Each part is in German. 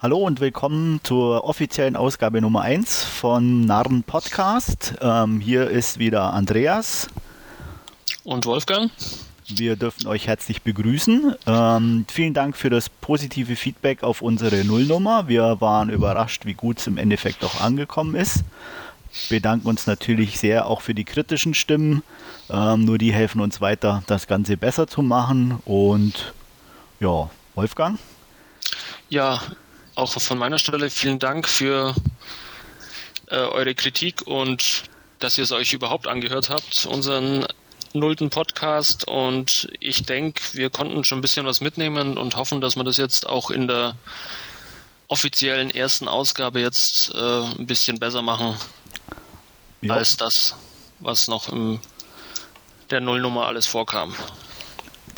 Hallo und willkommen zur offiziellen Ausgabe Nummer 1 von Narren Podcast. Ähm, hier ist wieder Andreas. Und Wolfgang. Wir dürfen euch herzlich begrüßen. Ähm, vielen Dank für das positive Feedback auf unsere Nullnummer. Wir waren überrascht, wie gut es im Endeffekt auch angekommen ist. Bedanken uns natürlich sehr auch für die kritischen Stimmen. Ähm, nur die helfen uns weiter, das Ganze besser zu machen. Und ja, Wolfgang? Ja, auch von meiner Stelle vielen Dank für äh, eure Kritik und dass ihr es euch überhaupt angehört habt, unseren nullten Podcast. Und ich denke, wir konnten schon ein bisschen was mitnehmen und hoffen, dass wir das jetzt auch in der offiziellen ersten Ausgabe jetzt äh, ein bisschen besser machen ja. als das, was noch in der Nullnummer alles vorkam.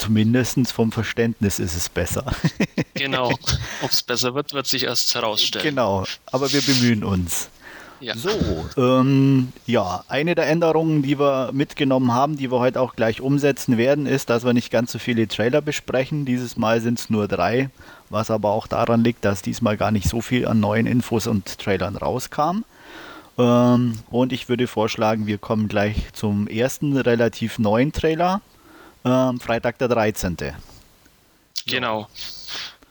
Zumindest vom Verständnis ist es besser. genau. Ob es besser wird, wird sich erst herausstellen. Genau, aber wir bemühen uns. Ja. So, ähm, ja, eine der Änderungen, die wir mitgenommen haben, die wir heute auch gleich umsetzen werden, ist, dass wir nicht ganz so viele Trailer besprechen. Dieses Mal sind es nur drei, was aber auch daran liegt, dass diesmal gar nicht so viel an neuen Infos und Trailern rauskam. Ähm, und ich würde vorschlagen, wir kommen gleich zum ersten relativ neuen Trailer. Ähm, Freitag der 13. Genau.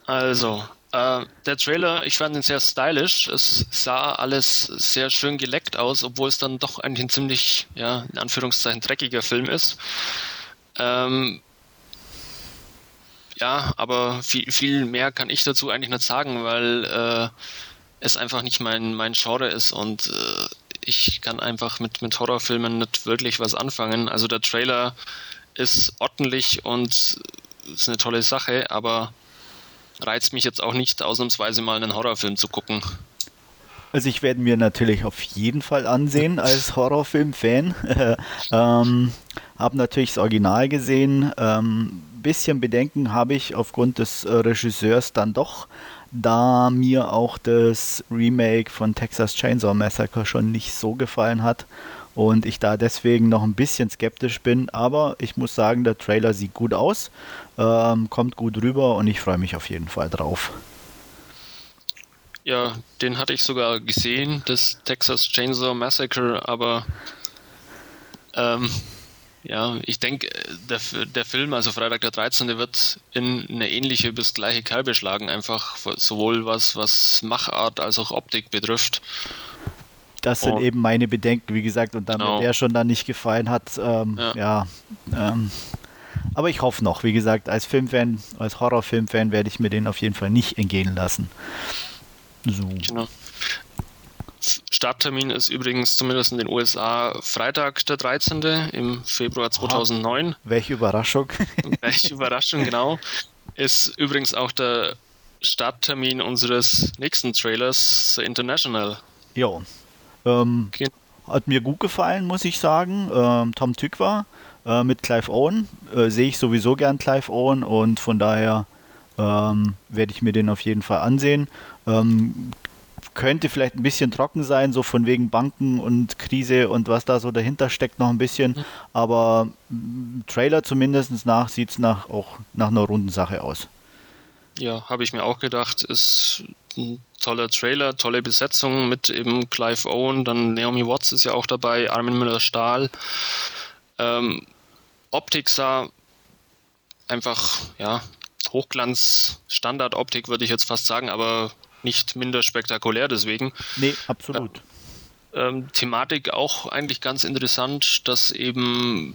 Also, äh, der Trailer, ich fand ihn sehr stylisch. Es sah alles sehr schön geleckt aus, obwohl es dann doch eigentlich ein ziemlich, ja, in Anführungszeichen dreckiger Film ist. Ähm, ja, aber viel, viel mehr kann ich dazu eigentlich nicht sagen, weil äh, es einfach nicht mein, mein Genre ist und äh, ich kann einfach mit, mit Horrorfilmen nicht wirklich was anfangen. Also der Trailer ist ordentlich und ist eine tolle Sache, aber reizt mich jetzt auch nicht, ausnahmsweise mal einen Horrorfilm zu gucken. Also ich werde mir natürlich auf jeden Fall ansehen als Horrorfilm-Fan. ähm, habe natürlich das Original gesehen. Ähm, bisschen Bedenken habe ich aufgrund des äh, Regisseurs dann doch, da mir auch das Remake von Texas Chainsaw Massacre schon nicht so gefallen hat und ich da deswegen noch ein bisschen skeptisch bin. Aber ich muss sagen, der Trailer sieht gut aus, ähm, kommt gut rüber und ich freue mich auf jeden Fall drauf. Ja, den hatte ich sogar gesehen, das Texas Chainsaw Massacre, aber ähm, ja, ich denke, der, der Film, also Freitag der 13., wird in eine ähnliche bis gleiche Kerbe schlagen, einfach sowohl was, was Machart als auch Optik betrifft das sind oh. eben meine Bedenken, wie gesagt, und dann, genau. wenn der schon dann nicht gefallen hat, ähm, ja. ja ähm, aber ich hoffe noch, wie gesagt, als Filmfan, als Horrorfilmfan werde ich mir den auf jeden Fall nicht entgehen lassen. So. Genau. Starttermin ist übrigens zumindest in den USA Freitag der 13. im Februar 2009. Oh, welche Überraschung. welche Überraschung, genau. Ist übrigens auch der Starttermin unseres nächsten Trailers, The International. Jo, ähm, okay. Hat mir gut gefallen, muss ich sagen. Ähm, Tom Tykwer äh, mit Clive Owen. Äh, Sehe ich sowieso gern Clive Owen und von daher ähm, werde ich mir den auf jeden Fall ansehen. Ähm, könnte vielleicht ein bisschen trocken sein, so von wegen Banken und Krise und was da so dahinter steckt, noch ein bisschen. Mhm. Aber mm, Trailer zumindest nach sieht es nach, auch nach einer runden Sache aus. Ja, habe ich mir auch gedacht. Ist ein toller Trailer, tolle Besetzung mit eben Clive Owen, dann Naomi Watts ist ja auch dabei, Armin Müller-Stahl. Ähm, Optik sah einfach, ja, Hochglanz, Standardoptik würde ich jetzt fast sagen, aber nicht minder spektakulär deswegen. Nee, absolut. Ähm, Thematik auch eigentlich ganz interessant, dass eben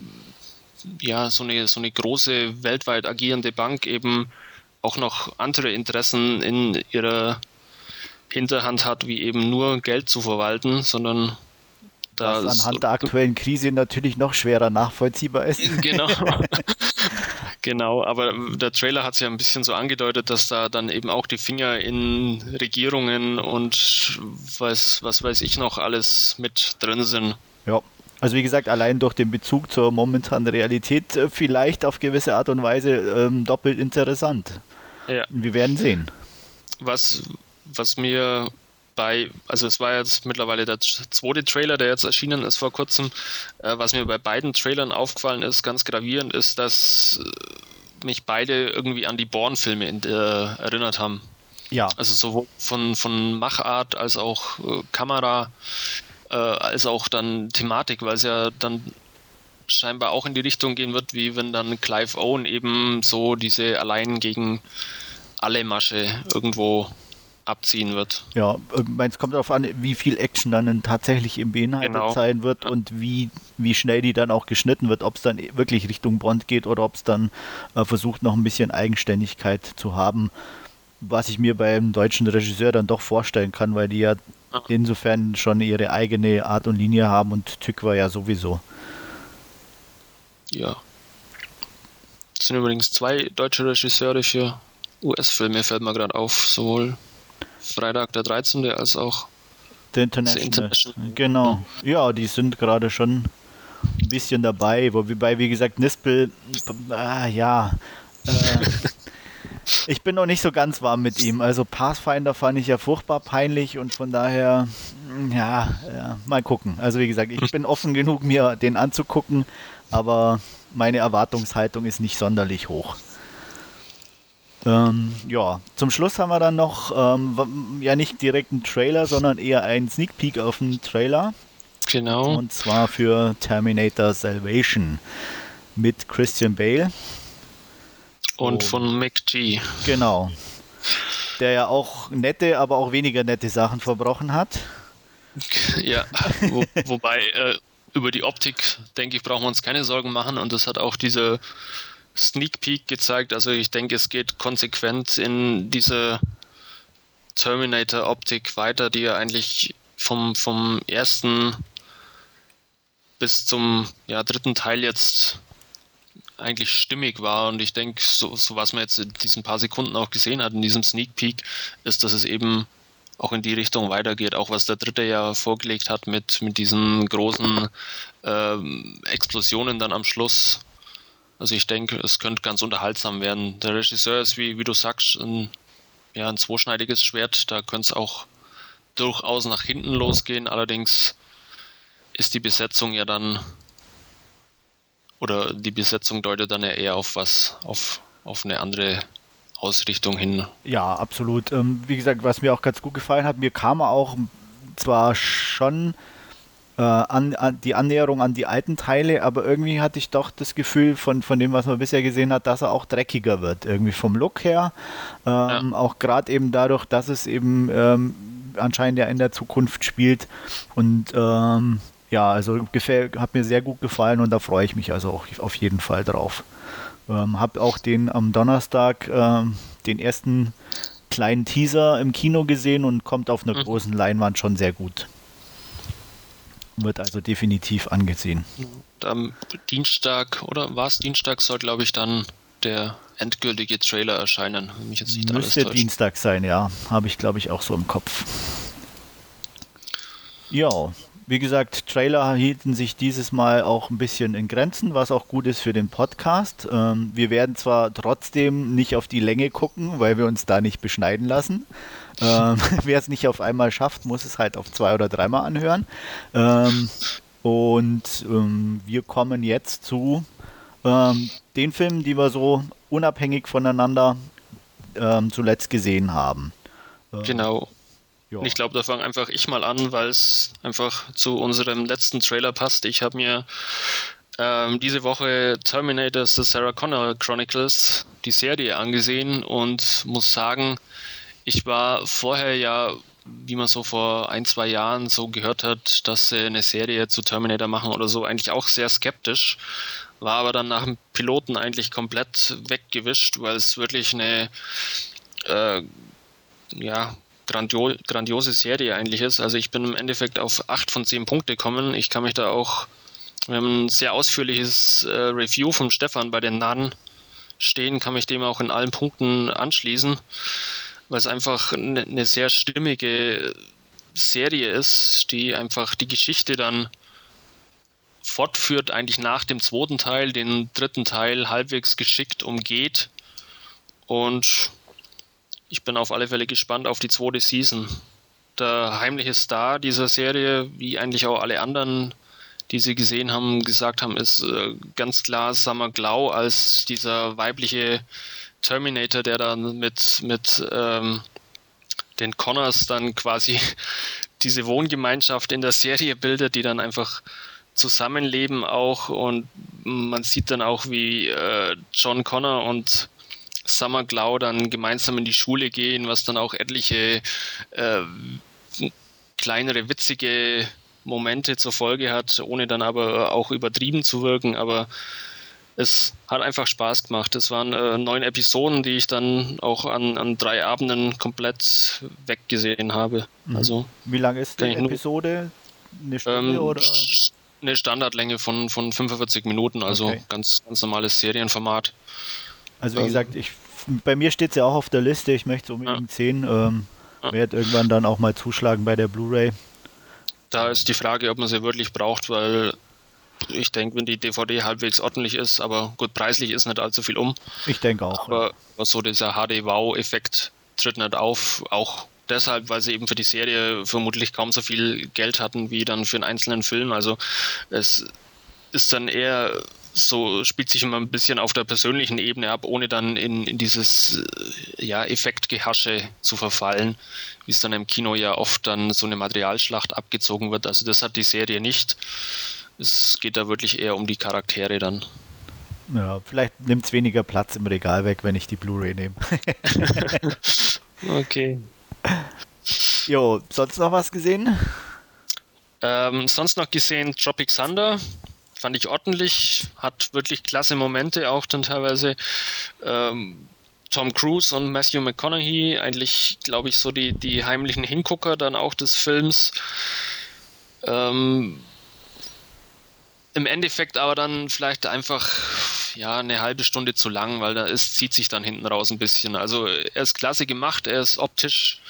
ja so eine, so eine große weltweit agierende Bank eben auch noch andere Interessen in ihrer Hinterhand hat, wie eben nur Geld zu verwalten, sondern da Was anhand der aktuellen Krise natürlich noch schwerer nachvollziehbar ist. Genau. genau, aber der Trailer hat es ja ein bisschen so angedeutet, dass da dann eben auch die Finger in Regierungen und was, was weiß ich noch alles mit drin sind. Ja, also wie gesagt, allein durch den Bezug zur momentanen Realität äh, vielleicht auf gewisse Art und Weise ähm, doppelt interessant. Ja. Wir werden sehen. Was, was mir bei, also es war jetzt mittlerweile der zweite Trailer, der jetzt erschienen ist vor kurzem, äh, was mir bei beiden Trailern aufgefallen ist, ganz gravierend, ist, dass äh, mich beide irgendwie an die Bourne-Filme äh, erinnert haben. Ja. Also sowohl von, von Machart als auch äh, Kamera, äh, als auch dann Thematik, weil es ja dann scheinbar auch in die Richtung gehen wird, wie wenn dann Clive Owen eben so diese allein gegen alle Masche irgendwo abziehen wird. Ja, es kommt darauf an, wie viel Action dann tatsächlich im beinhaltet genau. sein wird und wie, wie schnell die dann auch geschnitten wird, ob es dann wirklich Richtung Bond geht oder ob es dann äh, versucht, noch ein bisschen Eigenständigkeit zu haben, was ich mir beim deutschen Regisseur dann doch vorstellen kann, weil die ja, ja. insofern schon ihre eigene Art und Linie haben und Tück war ja sowieso. Ja. Es sind übrigens zwei deutsche Regisseure für US-Filme, fällt mir gerade auf. Sowohl Freitag der 13. als auch der International. International. Genau. Ja, die sind gerade schon ein bisschen dabei. Wobei, wie gesagt, Nispel, ah, ja. Äh, ich bin noch nicht so ganz warm mit ihm. Also Pathfinder fand ich ja furchtbar peinlich und von daher, ja, ja mal gucken. Also wie gesagt, ich bin offen genug, mir den anzugucken aber meine Erwartungshaltung ist nicht sonderlich hoch. Ähm, ja, zum Schluss haben wir dann noch ähm, ja nicht direkt einen Trailer, sondern eher einen Sneak Peek auf den Trailer. Genau. Und zwar für Terminator Salvation mit Christian Bale. Und oh. von McG. Genau. Der ja auch nette, aber auch weniger nette Sachen verbrochen hat. Ja, wo, wobei äh, über die Optik, denke ich, brauchen wir uns keine Sorgen machen. Und das hat auch diese Sneak Peek gezeigt. Also ich denke, es geht konsequent in diese Terminator-Optik weiter, die ja eigentlich vom, vom ersten bis zum ja, dritten Teil jetzt eigentlich stimmig war. Und ich denke, so, so was man jetzt in diesen paar Sekunden auch gesehen hat, in diesem Sneak Peek, ist, dass es eben auch in die Richtung weitergeht, auch was der dritte ja vorgelegt hat mit, mit diesen großen ähm, Explosionen dann am Schluss. Also ich denke, es könnte ganz unterhaltsam werden. Der Regisseur ist, wie, wie du sagst, ein, ja, ein zweischneidiges Schwert. Da könnte es auch durchaus nach hinten losgehen. Allerdings ist die Besetzung ja dann, oder die Besetzung deutet dann ja eher auf was, auf, auf eine andere Ausrichtung hin. Ja, absolut. Ähm, wie gesagt, was mir auch ganz gut gefallen hat, mir kam auch zwar schon äh, an, an, die Annäherung an die alten Teile, aber irgendwie hatte ich doch das Gefühl von, von dem, was man bisher gesehen hat, dass er auch dreckiger wird, irgendwie vom Look her. Ähm, ja. Auch gerade eben dadurch, dass es eben ähm, anscheinend ja in der Zukunft spielt und ähm, ja, also gefällt, hat mir sehr gut gefallen und da freue ich mich also auch auf jeden Fall drauf. Ähm, hab auch den am Donnerstag ähm, den ersten kleinen Teaser im Kino gesehen und kommt auf einer mhm. großen Leinwand schon sehr gut. Wird also definitiv angesehen. Am Dienstag, oder war es Dienstag, soll glaube ich dann der endgültige Trailer erscheinen, wenn mich jetzt nicht Müsste alles Dienstag sein, ja. Habe ich glaube ich auch so im Kopf. Ja, wie gesagt, Trailer hielten sich dieses Mal auch ein bisschen in Grenzen, was auch gut ist für den Podcast. Ähm, wir werden zwar trotzdem nicht auf die Länge gucken, weil wir uns da nicht beschneiden lassen. Ähm, wer es nicht auf einmal schafft, muss es halt auf zwei oder dreimal anhören. Ähm, und ähm, wir kommen jetzt zu ähm, den Filmen, die wir so unabhängig voneinander ähm, zuletzt gesehen haben. Genau. Ja. Ich glaube, da fange einfach ich mal an, weil es einfach zu unserem letzten Trailer passt. Ich habe mir ähm, diese Woche Terminator The Sarah Connor Chronicles, die Serie, angesehen und muss sagen, ich war vorher ja, wie man so vor ein, zwei Jahren so gehört hat, dass sie eine Serie zu Terminator machen oder so, eigentlich auch sehr skeptisch. War aber dann nach dem Piloten eigentlich komplett weggewischt, weil es wirklich eine äh, ja, grandio grandiose Serie eigentlich ist. Also ich bin im Endeffekt auf 8 von 10 Punkte gekommen. Ich kann mich da auch, wir haben ein sehr ausführliches äh, Review vom Stefan bei den Nahen stehen, kann mich dem auch in allen Punkten anschließen, weil es einfach eine, eine sehr stimmige Serie ist, die einfach die Geschichte dann fortführt, eigentlich nach dem zweiten Teil, den dritten Teil halbwegs geschickt umgeht und ich bin auf alle Fälle gespannt auf die zweite Season. Der heimliche Star dieser Serie, wie eigentlich auch alle anderen, die sie gesehen haben, gesagt haben, ist äh, ganz klar Summer Glau als dieser weibliche Terminator, der dann mit, mit ähm, den Connors dann quasi diese Wohngemeinschaft in der Serie bildet, die dann einfach zusammenleben auch und man sieht dann auch, wie äh, John Connor und Summer Glau dann gemeinsam in die Schule gehen, was dann auch etliche äh, kleinere witzige Momente zur Folge hat, ohne dann aber auch übertrieben zu wirken. Aber es hat einfach Spaß gemacht. Es waren äh, neun Episoden, die ich dann auch an, an drei Abenden komplett weggesehen habe. Mhm. Also, Wie lange ist die Episode? Eine Stunde ähm, oder? Eine Standardlänge von, von 45 Minuten, also okay. ganz, ganz normales Serienformat. Also wie ähm, gesagt, ich, bei mir steht es ja auch auf der Liste, ich möchte es unbedingt ja. sehen. Ähm, ja. Werde irgendwann dann auch mal zuschlagen bei der Blu-ray. Da ist die Frage, ob man sie wirklich braucht, weil ich denke, wenn die DVD halbwegs ordentlich ist, aber gut, preislich ist nicht allzu viel um. Ich denke auch. Aber ja. so dieser HD-Wow-Effekt tritt nicht auf, auch deshalb, weil sie eben für die Serie vermutlich kaum so viel Geld hatten wie dann für einen einzelnen Film. Also es ist dann eher so, spielt sich immer ein bisschen auf der persönlichen Ebene ab, ohne dann in, in dieses ja, Effektgehasche zu verfallen, wie es dann im Kino ja oft dann so eine Materialschlacht abgezogen wird. Also das hat die Serie nicht. Es geht da wirklich eher um die Charaktere dann. Ja, vielleicht nimmt es weniger Platz im Regal weg, wenn ich die Blu-ray nehme. okay. Jo, sonst noch was gesehen? Ähm, sonst noch gesehen Tropic Thunder. Fand ich ordentlich, hat wirklich klasse Momente, auch dann teilweise. Ähm, Tom Cruise und Matthew McConaughey, eigentlich, glaube ich, so die, die heimlichen Hingucker dann auch des Films. Ähm, im Endeffekt aber dann vielleicht einfach ja eine halbe Stunde zu lang, weil da ist, zieht sich dann hinten raus ein bisschen. Also er ist klasse gemacht, er ist optisch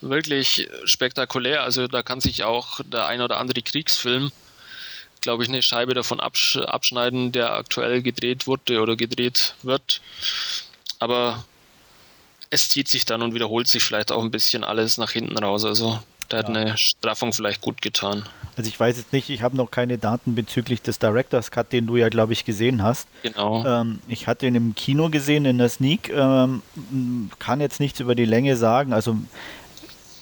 wirklich spektakulär. Also da kann sich auch der ein oder andere Kriegsfilm, glaube ich, eine Scheibe davon absch abschneiden, der aktuell gedreht wurde oder gedreht wird. Aber es zieht sich dann und wiederholt sich vielleicht auch ein bisschen alles nach hinten raus. Also da hat ja. eine Straffung vielleicht gut getan. Also ich weiß jetzt nicht, ich habe noch keine Daten bezüglich des Directors Cut, den du ja, glaube ich, gesehen hast. Genau. Ähm, ich hatte ihn im Kino gesehen, in der Sneak. Ähm, kann jetzt nichts über die Länge sagen. Also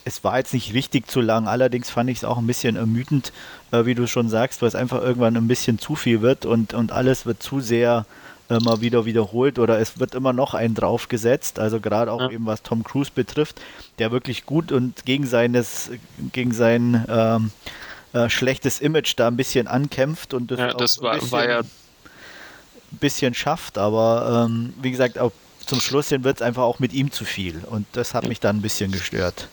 es war jetzt nicht richtig zu lang, allerdings fand ich es auch ein bisschen ermüdend, äh, wie du schon sagst, weil es einfach irgendwann ein bisschen zu viel wird und, und alles wird zu sehr immer wieder wiederholt oder es wird immer noch ein draufgesetzt. Also gerade auch ja. eben was Tom Cruise betrifft, der wirklich gut und gegen seines, gegen sein ähm, äh, schlechtes Image da ein bisschen ankämpft und das, ja, das war, bisschen, war ja bisschen schafft, aber ähm, wie gesagt, auch zum Schluss hin wird es einfach auch mit ihm zu viel und das hat mich dann ein bisschen gestört.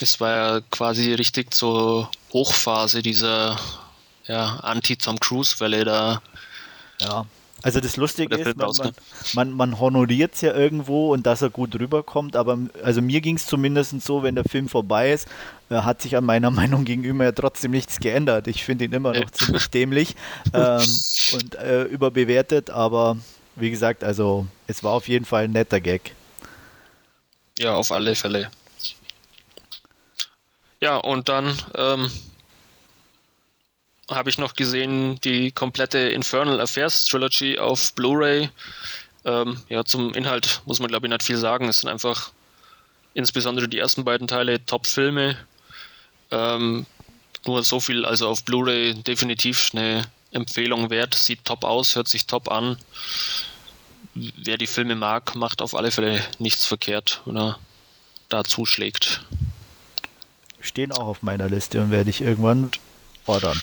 Das war ja quasi richtig zur Hochphase dieser ja, Anti-Tom Cruise-Welle da. Ja, also das Lustige ist, man, man, man, man honoriert es ja irgendwo und dass er gut rüberkommt, aber also mir ging es zumindest so, wenn der Film vorbei ist, äh, hat sich an meiner Meinung gegenüber ja trotzdem nichts geändert. Ich finde ihn immer noch ziemlich dämlich ähm, und äh, überbewertet, aber wie gesagt, also es war auf jeden Fall ein netter Gag. Ja, auf alle Fälle. Ja, und dann ähm, habe ich noch gesehen die komplette Infernal Affairs Trilogy auf Blu-ray. Ähm, ja, zum Inhalt muss man glaube ich nicht viel sagen. Es sind einfach insbesondere die ersten beiden Teile Top-Filme. Ähm, nur so viel, also auf Blu-ray definitiv eine Empfehlung wert. Sieht top aus, hört sich top an. Wer die Filme mag, macht auf alle Fälle nichts verkehrt, wenn er da zuschlägt. Stehen auch auf meiner Liste und werde ich irgendwann ordern.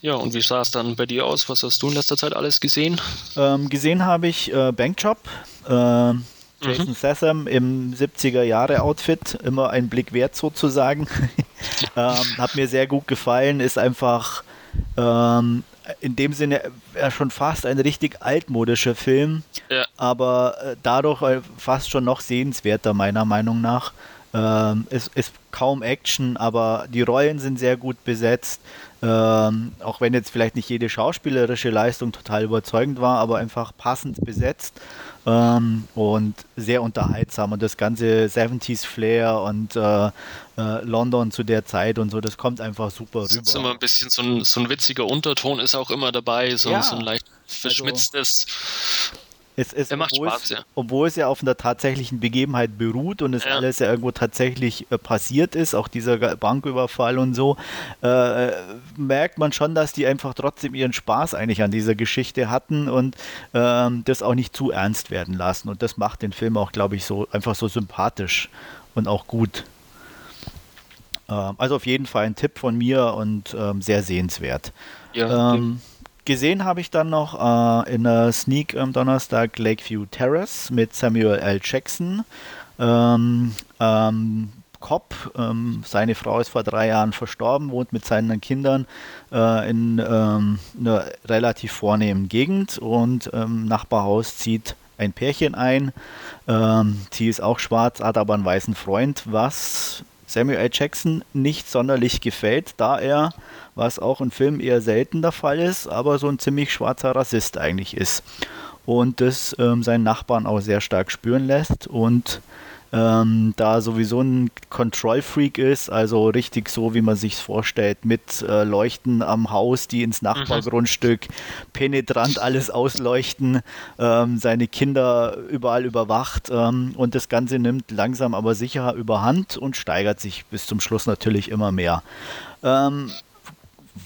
Ja, und wie sah es dann bei dir aus? Was hast du in letzter Zeit alles gesehen? Ähm, gesehen habe ich äh, Bankjob, äh, Jason mhm. Statham im 70er-Jahre-Outfit, immer ein Blick wert sozusagen. ähm, hat mir sehr gut gefallen, ist einfach ähm, in dem Sinne äh, schon fast ein richtig altmodischer Film, ja. aber äh, dadurch äh, fast schon noch sehenswerter meiner Meinung nach. Ähm, es ist kaum Action, aber die Rollen sind sehr gut besetzt. Ähm, auch wenn jetzt vielleicht nicht jede schauspielerische Leistung total überzeugend war, aber einfach passend besetzt ähm, und sehr unterhaltsam. Und das ganze 70s Flair und äh, äh, London zu der Zeit und so, das kommt einfach super rüber. Das ist immer ein bisschen so ein, so ein witziger Unterton ist auch immer dabei, so, ja, so ein leicht also verschmitztes. Es ist, macht obwohl, Spaß, es, ja. obwohl es ja auf einer tatsächlichen Begebenheit beruht und es Ja. alles ja irgendwo tatsächlich äh, passiert ist, auch dieser Banküberfall und so, äh, merkt man schon, dass die einfach trotzdem ihren Spaß eigentlich an dieser Geschichte hatten und ähm, das auch nicht zu ernst werden lassen. Und das macht den Film auch, glaube ich, so einfach so sympathisch und auch gut. Ähm, also auf jeden Fall ein Tipp von mir und ähm, sehr sehenswert. Ja, Ähm, gesehen habe ich dann noch äh, in der Sneak am Donnerstag Lakeview Terrace mit Samuel L. Jackson. Ähm, ähm, Cop, ähm, seine Frau ist vor drei Jahren verstorben, wohnt mit seinen Kindern äh, in ähm, einer relativ vornehmen Gegend und im Nachbarhaus zieht ein Pärchen ein. Ähm, sie ist auch schwarz, hat aber einen weißen Freund, was Samuel L. Jackson nicht sonderlich gefällt, da er, was auch in Filmen eher selten der Fall ist, aber so ein ziemlich schwarzer Rassist eigentlich ist. Und das ähm, seinen Nachbarn auch sehr stark spüren lässt und ähm, da sowieso ein Control-Freak ist, also richtig so, wie man sich vorstellt, mit äh, Leuchten am Haus, die ins Nachbargrundstück penetrant alles ausleuchten, ähm, seine Kinder überall überwacht ähm, und das Ganze nimmt langsam aber sicher überhand und steigert sich bis zum Schluss natürlich immer mehr. Ähm,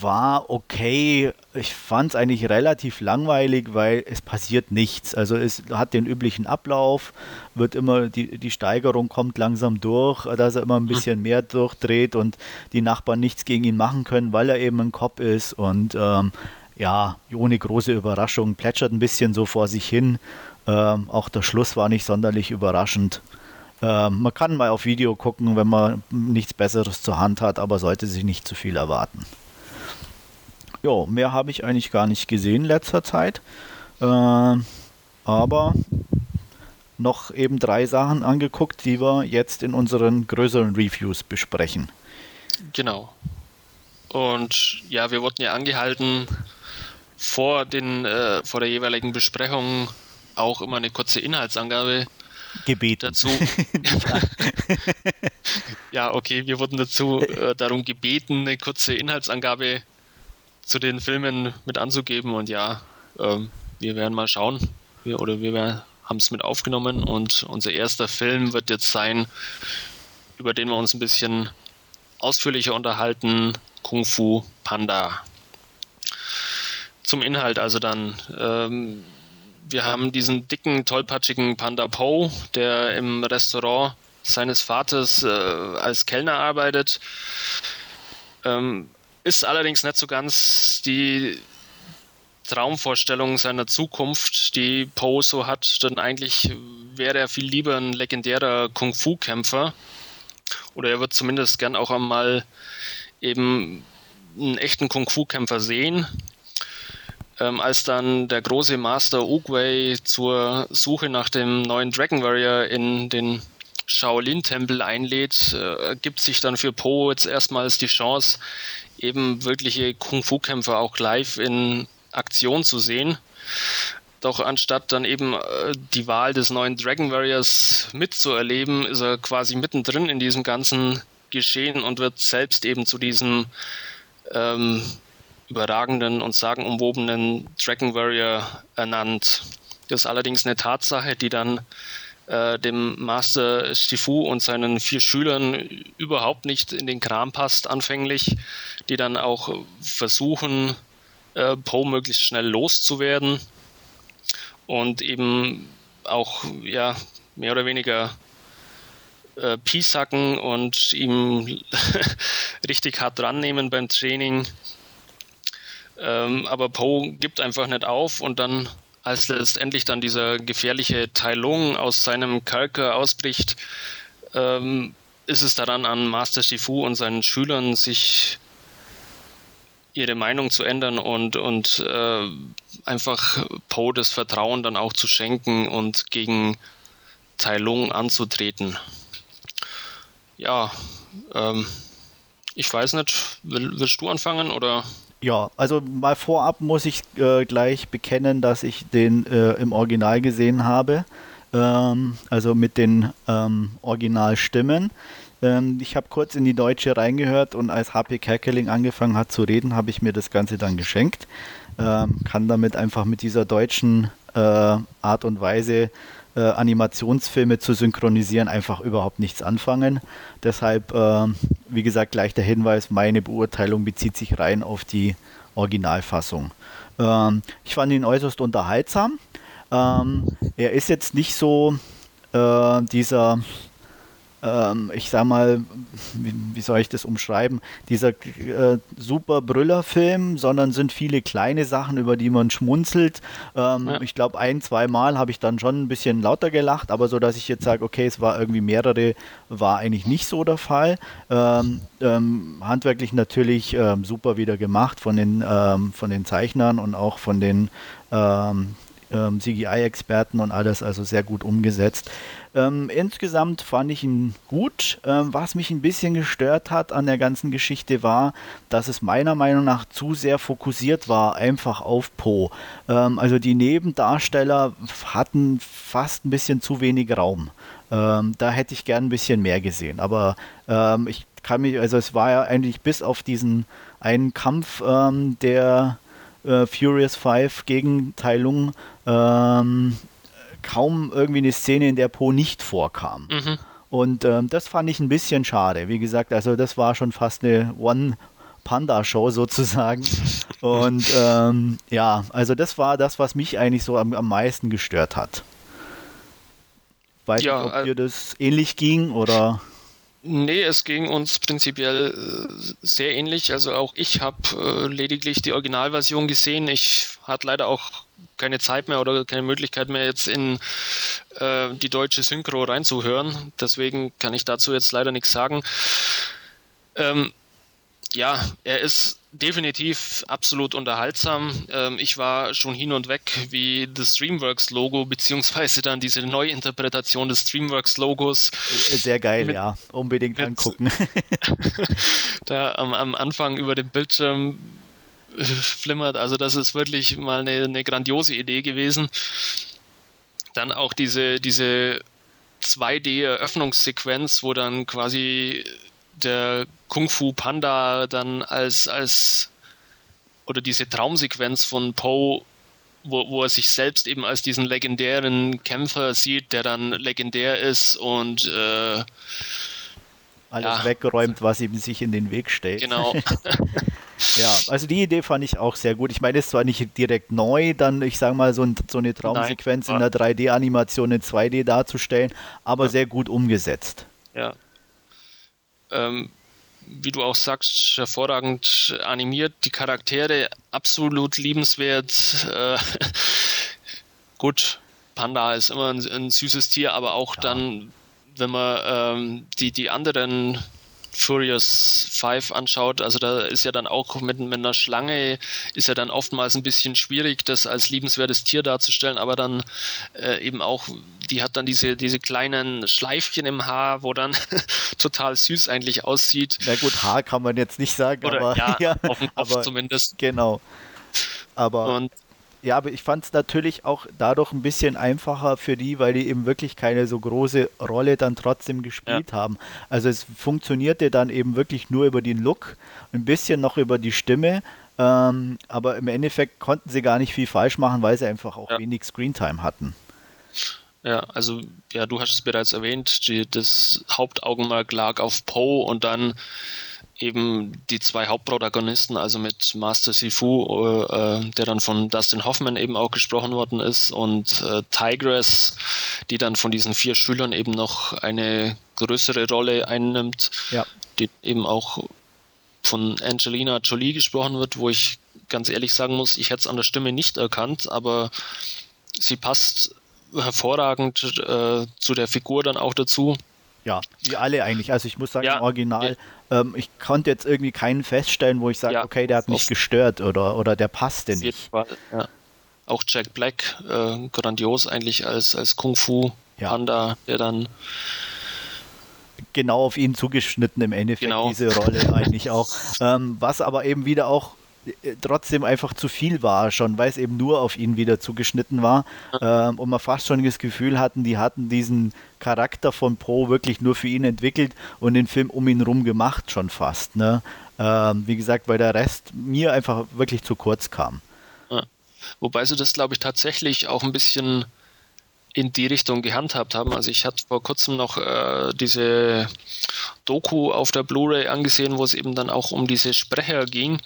war okay. Ich fand es eigentlich relativ langweilig, weil es passiert nichts. Also es hat den üblichen Ablauf, wird immer, die, die Steigerung kommt langsam durch, dass er immer ein bisschen mehr durchdreht und die Nachbarn nichts gegen ihn machen können, weil er eben ein Cop ist und ähm, ja, ohne große Überraschung, plätschert ein bisschen so vor sich hin. Ähm, auch der Schluss war nicht sonderlich überraschend. Ähm, man kann mal auf Video gucken, wenn man nichts Besseres zur Hand hat, aber sollte sich nicht zu viel erwarten. Jo, mehr habe ich eigentlich gar nicht gesehen in letzter Zeit. Ähm, aber noch eben drei Sachen angeguckt, die wir jetzt in unseren größeren Reviews besprechen. Genau. Und ja, wir wurden ja angehalten, vor, den, äh, vor der jeweiligen Besprechung auch immer eine kurze Inhaltsangabe Gebeten. dazu. ja, okay, wir wurden dazu äh, darum gebeten, eine kurze Inhaltsangabe zu den Filmen mit anzugeben. Und ja, ähm, wir werden mal schauen. Wir, oder wir haben es mit aufgenommen. Und unser erster Film wird jetzt sein, über den wir uns ein bisschen ausführlicher unterhalten. Kung Fu Panda. Zum Inhalt also dann. Ähm, wir haben diesen dicken, tollpatschigen Panda Poe, der im Restaurant seines Vaters äh, als Kellner arbeitet. Ähm, ist allerdings nicht so ganz die Traumvorstellung seiner Zukunft, die Poe so hat, denn eigentlich wäre er viel lieber ein legendärer Kung-Fu-Kämpfer. Oder er wird zumindest gern auch einmal eben einen echten Kung-Fu-Kämpfer sehen. Ähm, als dann der große Master Oogway zur Suche nach dem neuen Dragon Warrior in den Shaolin-Tempel einlädt, äh, gibt sich dann für Po jetzt erstmals die Chance, eben wirkliche Kung-Fu-Kämpfer auch live in Aktion zu sehen. Doch anstatt dann eben äh, die Wahl des neuen Dragon Warriors mitzuerleben, ist er quasi mittendrin in diesem ganzen Geschehen und wird selbst eben zu diesem ähm, überragenden und sagenumwobenen Dragon Warrior ernannt. Das ist allerdings eine Tatsache, die dann äh, dem Master Shifu und seinen vier Schülern überhaupt nicht in den Kram passt anfänglich, die dann auch versuchen, äh, Poe möglichst schnell loszuwerden und eben auch ja mehr oder weniger äh, Piesacken und ihm richtig hart dran nehmen beim Training. Ähm, aber Poe gibt einfach nicht auf und dann, als letztendlich dann dieser gefährliche Tai Lung aus seinem Kerker ausbricht, ähm, ist es daran an Master Shifu und seinen Schülern, sich ihre Meinung zu ändern und, und äh, einfach Poe das Vertrauen dann auch zu schenken und gegen Tai Lung anzutreten. Ja, ähm, ich weiß nicht, will, willst du anfangen oder? Ja, also mal vorab muss ich äh, gleich bekennen, dass ich den äh, im Original gesehen habe. Ähm, also mit den ähm, Originalstimmen. Ähm, ich habe kurz in die deutsche reingehört und als HP Kerkeling angefangen hat zu reden, habe ich mir das Ganze dann geschenkt. Ähm, kann damit einfach mit dieser deutschen äh, Art und Weise äh, Animationsfilme zu synchronisieren einfach überhaupt nichts anfangen. Deshalb, äh, wie gesagt, gleich der Hinweis, meine Beurteilung bezieht sich rein auf die Originalfassung. Ähm, ich fand ihn äußerst unterhaltsam. Ähm, er ist jetzt nicht so äh, dieser ich sag mal, wie, wie, soll ich das umschreiben, dieser äh, super Brüllerfilm, sondern sind viele kleine Sachen, über die man schmunzelt. Ähm, ja. Ich glaube, ein, zwei Mal habe ich dann schon ein bisschen lauter gelacht, aber so, dass ich jetzt sage, okay, es war irgendwie mehrere, war eigentlich nicht so der Fall. Ähm, ähm handwerklich natürlich ähm, super wieder gemacht von den, ähm, von den Zeichnern und auch von den ähm, CGI-Experten und alles, also sehr gut umgesetzt. Ähm, insgesamt fand ich ihn gut. Ähm, was mich ein bisschen gestört hat an der ganzen Geschichte war, dass es meiner Meinung nach zu sehr fokussiert war, einfach auf Po. Ähm, also die Nebendarsteller hatten fast ein bisschen zu wenig Raum. Ähm, da hätte ich gern ein bisschen mehr gesehen. Aber ähm, ich kann mich, also es war ja eigentlich bis auf diesen einen Kampf, der äh, Furious 5 Gegenteilung ähm, kaum irgendwie eine Szene, in der Po nicht vorkam. Mhm. Und ähm, das fand ich ein bisschen schade. Wie gesagt, also das war schon fast eine One Panda-Show sozusagen. Und ähm, ja, also das war das, was mich eigentlich so am, am meisten gestört hat. Weiß ja, nicht, ob dir das ähnlich ging oder. Nee, es ging uns prinzipiell äh, sehr ähnlich. Also auch ich habe äh, lediglich die Originalversion gesehen. Ich hatte leider auch keine Zeit mehr oder keine Möglichkeit mehr, jetzt in äh, die deutsche Synchro reinzuhören. Deswegen kann ich dazu jetzt leider nichts sagen. Ähm, ja, er ist definitiv absolut unterhaltsam. Ähm, ich war schon hin und weg, wie das Dreamworks-Logo, beziehungsweise dann diese Neuinterpretation des Dreamworks-Logos. Sehr geil, mit, ja. Unbedingt mit, angucken. da am, am Anfang über dem Bildschirm flimmert. Also das ist wirklich mal eine, eine grandiose Idee gewesen. Dann auch diese, diese 2D-Eröffnungssequenz, wo dann quasi der Kung Fu Panda dann als, als oder diese Traumsequenz von Poe, wo, wo er sich selbst eben als diesen legendären Kämpfer sieht, der dann legendär ist und äh, alles ja. weggeräumt, was ihm sich in den Weg stellt. Genau. ja, also die Idee fand ich auch sehr gut. Ich meine, es ist zwar nicht direkt neu, dann, ich sage mal, so, ein, so, eine Traumsequenz Nein. in der 3D-Animation in 2D darzustellen, aber ja. sehr gut umgesetzt. Ja. Ähm, wie du auch sagst, hervorragend animiert, die Charaktere absolut liebenswert. Äh, gut, Panda ist immer ein, ein süßes Tier, aber auch ja. dann wenn man ähm, die, die anderen Furious 5 anschaut, also da ist ja dann auch mit, mit einer Schlange, ist ja dann oftmals ein bisschen schwierig, das als liebenswertes Tier darzustellen, aber dann äh, eben auch, die hat dann diese, diese kleinen Schleifchen im Haar, wo dann total süß eigentlich aussieht. Na gut, Haar kann man jetzt nicht sagen, Oder, aber ja, ja, auf dem Kopf aber, zumindest. Genau. Aber und ja, aber ich fand es natürlich auch dadurch ein bisschen einfacher für die, weil die eben wirklich keine so große Rolle dann trotzdem gespielt ja. haben. Also es funktionierte dann eben wirklich nur über den Look, ein bisschen noch über die Stimme, ähm, aber im Endeffekt konnten sie gar nicht viel falsch machen, weil sie einfach auch ja. wenig Screentime hatten. Ja, also ja, du hast es bereits erwähnt, die, das Hauptaugenmerk lag auf Poe und dann eben die zwei Hauptprotagonisten, also mit Master Sifu, äh, der dann von Dustin Hoffman eben auch gesprochen worden ist, und äh, Tigress, die dann von diesen vier Schülern eben noch eine größere Rolle einnimmt, ja. die eben auch von Angelina Jolie gesprochen wird, wo ich ganz ehrlich sagen muss, ich hätte es an der Stimme nicht erkannt, aber sie passt hervorragend äh, zu der Figur dann auch dazu. Ja, wie alle eigentlich. Also ich muss sagen, ja, im Original, ja. ähm, ich konnte jetzt irgendwie keinen feststellen, wo ich sage, ja, okay, der hat mich gestört oder, oder der passte nicht. Fall. Auch Jack Black, äh, grandios eigentlich als, als Kung Fu Panda, der dann genau auf ihn zugeschnitten im Endeffekt, genau. diese Rolle eigentlich auch. Ähm, was aber eben wieder auch trotzdem einfach zu viel war schon, weil es eben nur auf ihn wieder zugeschnitten war ähm, und man fast schon das Gefühl hatten, die hatten diesen Charakter von Pro wirklich nur für ihn entwickelt und den Film um ihn rum gemacht schon fast. Ne? Ähm, wie gesagt, weil der Rest mir einfach wirklich zu kurz kam. Wobei sie das, glaube ich, tatsächlich auch ein bisschen in die Richtung gehandhabt haben. Also ich hatte vor kurzem noch äh, diese Doku auf der Blu-ray angesehen, wo es eben dann auch um diese Sprecher ging.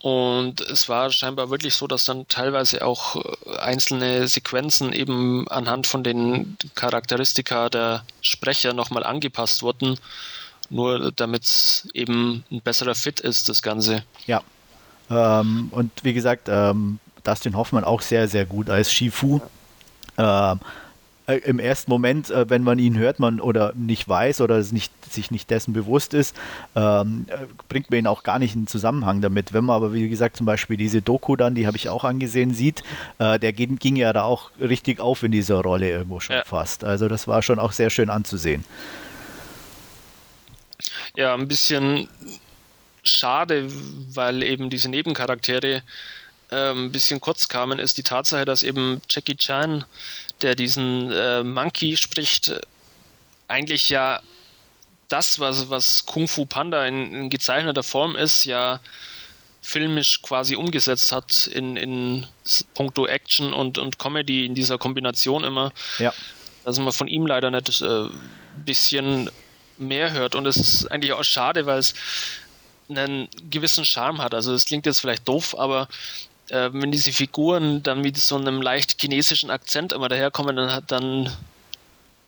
Und es war scheinbar wirklich so, dass dann teilweise auch äh, einzelne Sequenzen eben anhand von den Charakteristika der Sprecher nochmal angepasst wurden, nur damit es eben ein besserer Fit ist, das Ganze. Ja. Ähm, und wie gesagt, ähm, Dustin Hoffmann auch sehr, sehr gut als Shifu. Ähm, äh, im ersten Moment, äh, wenn man ihn hört, man oder nicht weiß oder nicht, sich nicht dessen bewusst ist, ähm, äh, bringt man ihn auch gar nicht in Zusammenhang damit. Wenn man aber, wie gesagt, zum Beispiel diese Doku dann, die habe ich auch angesehen, sieht, äh, der ging, ging, ja da auch richtig auf in dieser Rolle irgendwo schon ja. fast. Also das war schon auch sehr schön anzusehen. Ja, ein bisschen schade, weil eben diese Nebencharaktere äh, ein bisschen kurz kamen, ist die Tatsache, dass eben Jackie Chan der diesen äh, Monkey spricht, eigentlich ja das, was, was Kung Fu Panda in, in, gezeichneter Form ist, ja filmisch quasi umgesetzt hat in, in puncto Action und, und Comedy in dieser Kombination immer. Ja. Dass man von ihm leider nicht ein äh, bisschen mehr hört. Und es ist eigentlich auch schade, weil es einen gewissen Charme hat. Also es klingt jetzt vielleicht doof, aber äh, wenn diese Figuren dann mit so einem leicht chinesischen Akzent immer daherkommen, dann hat dann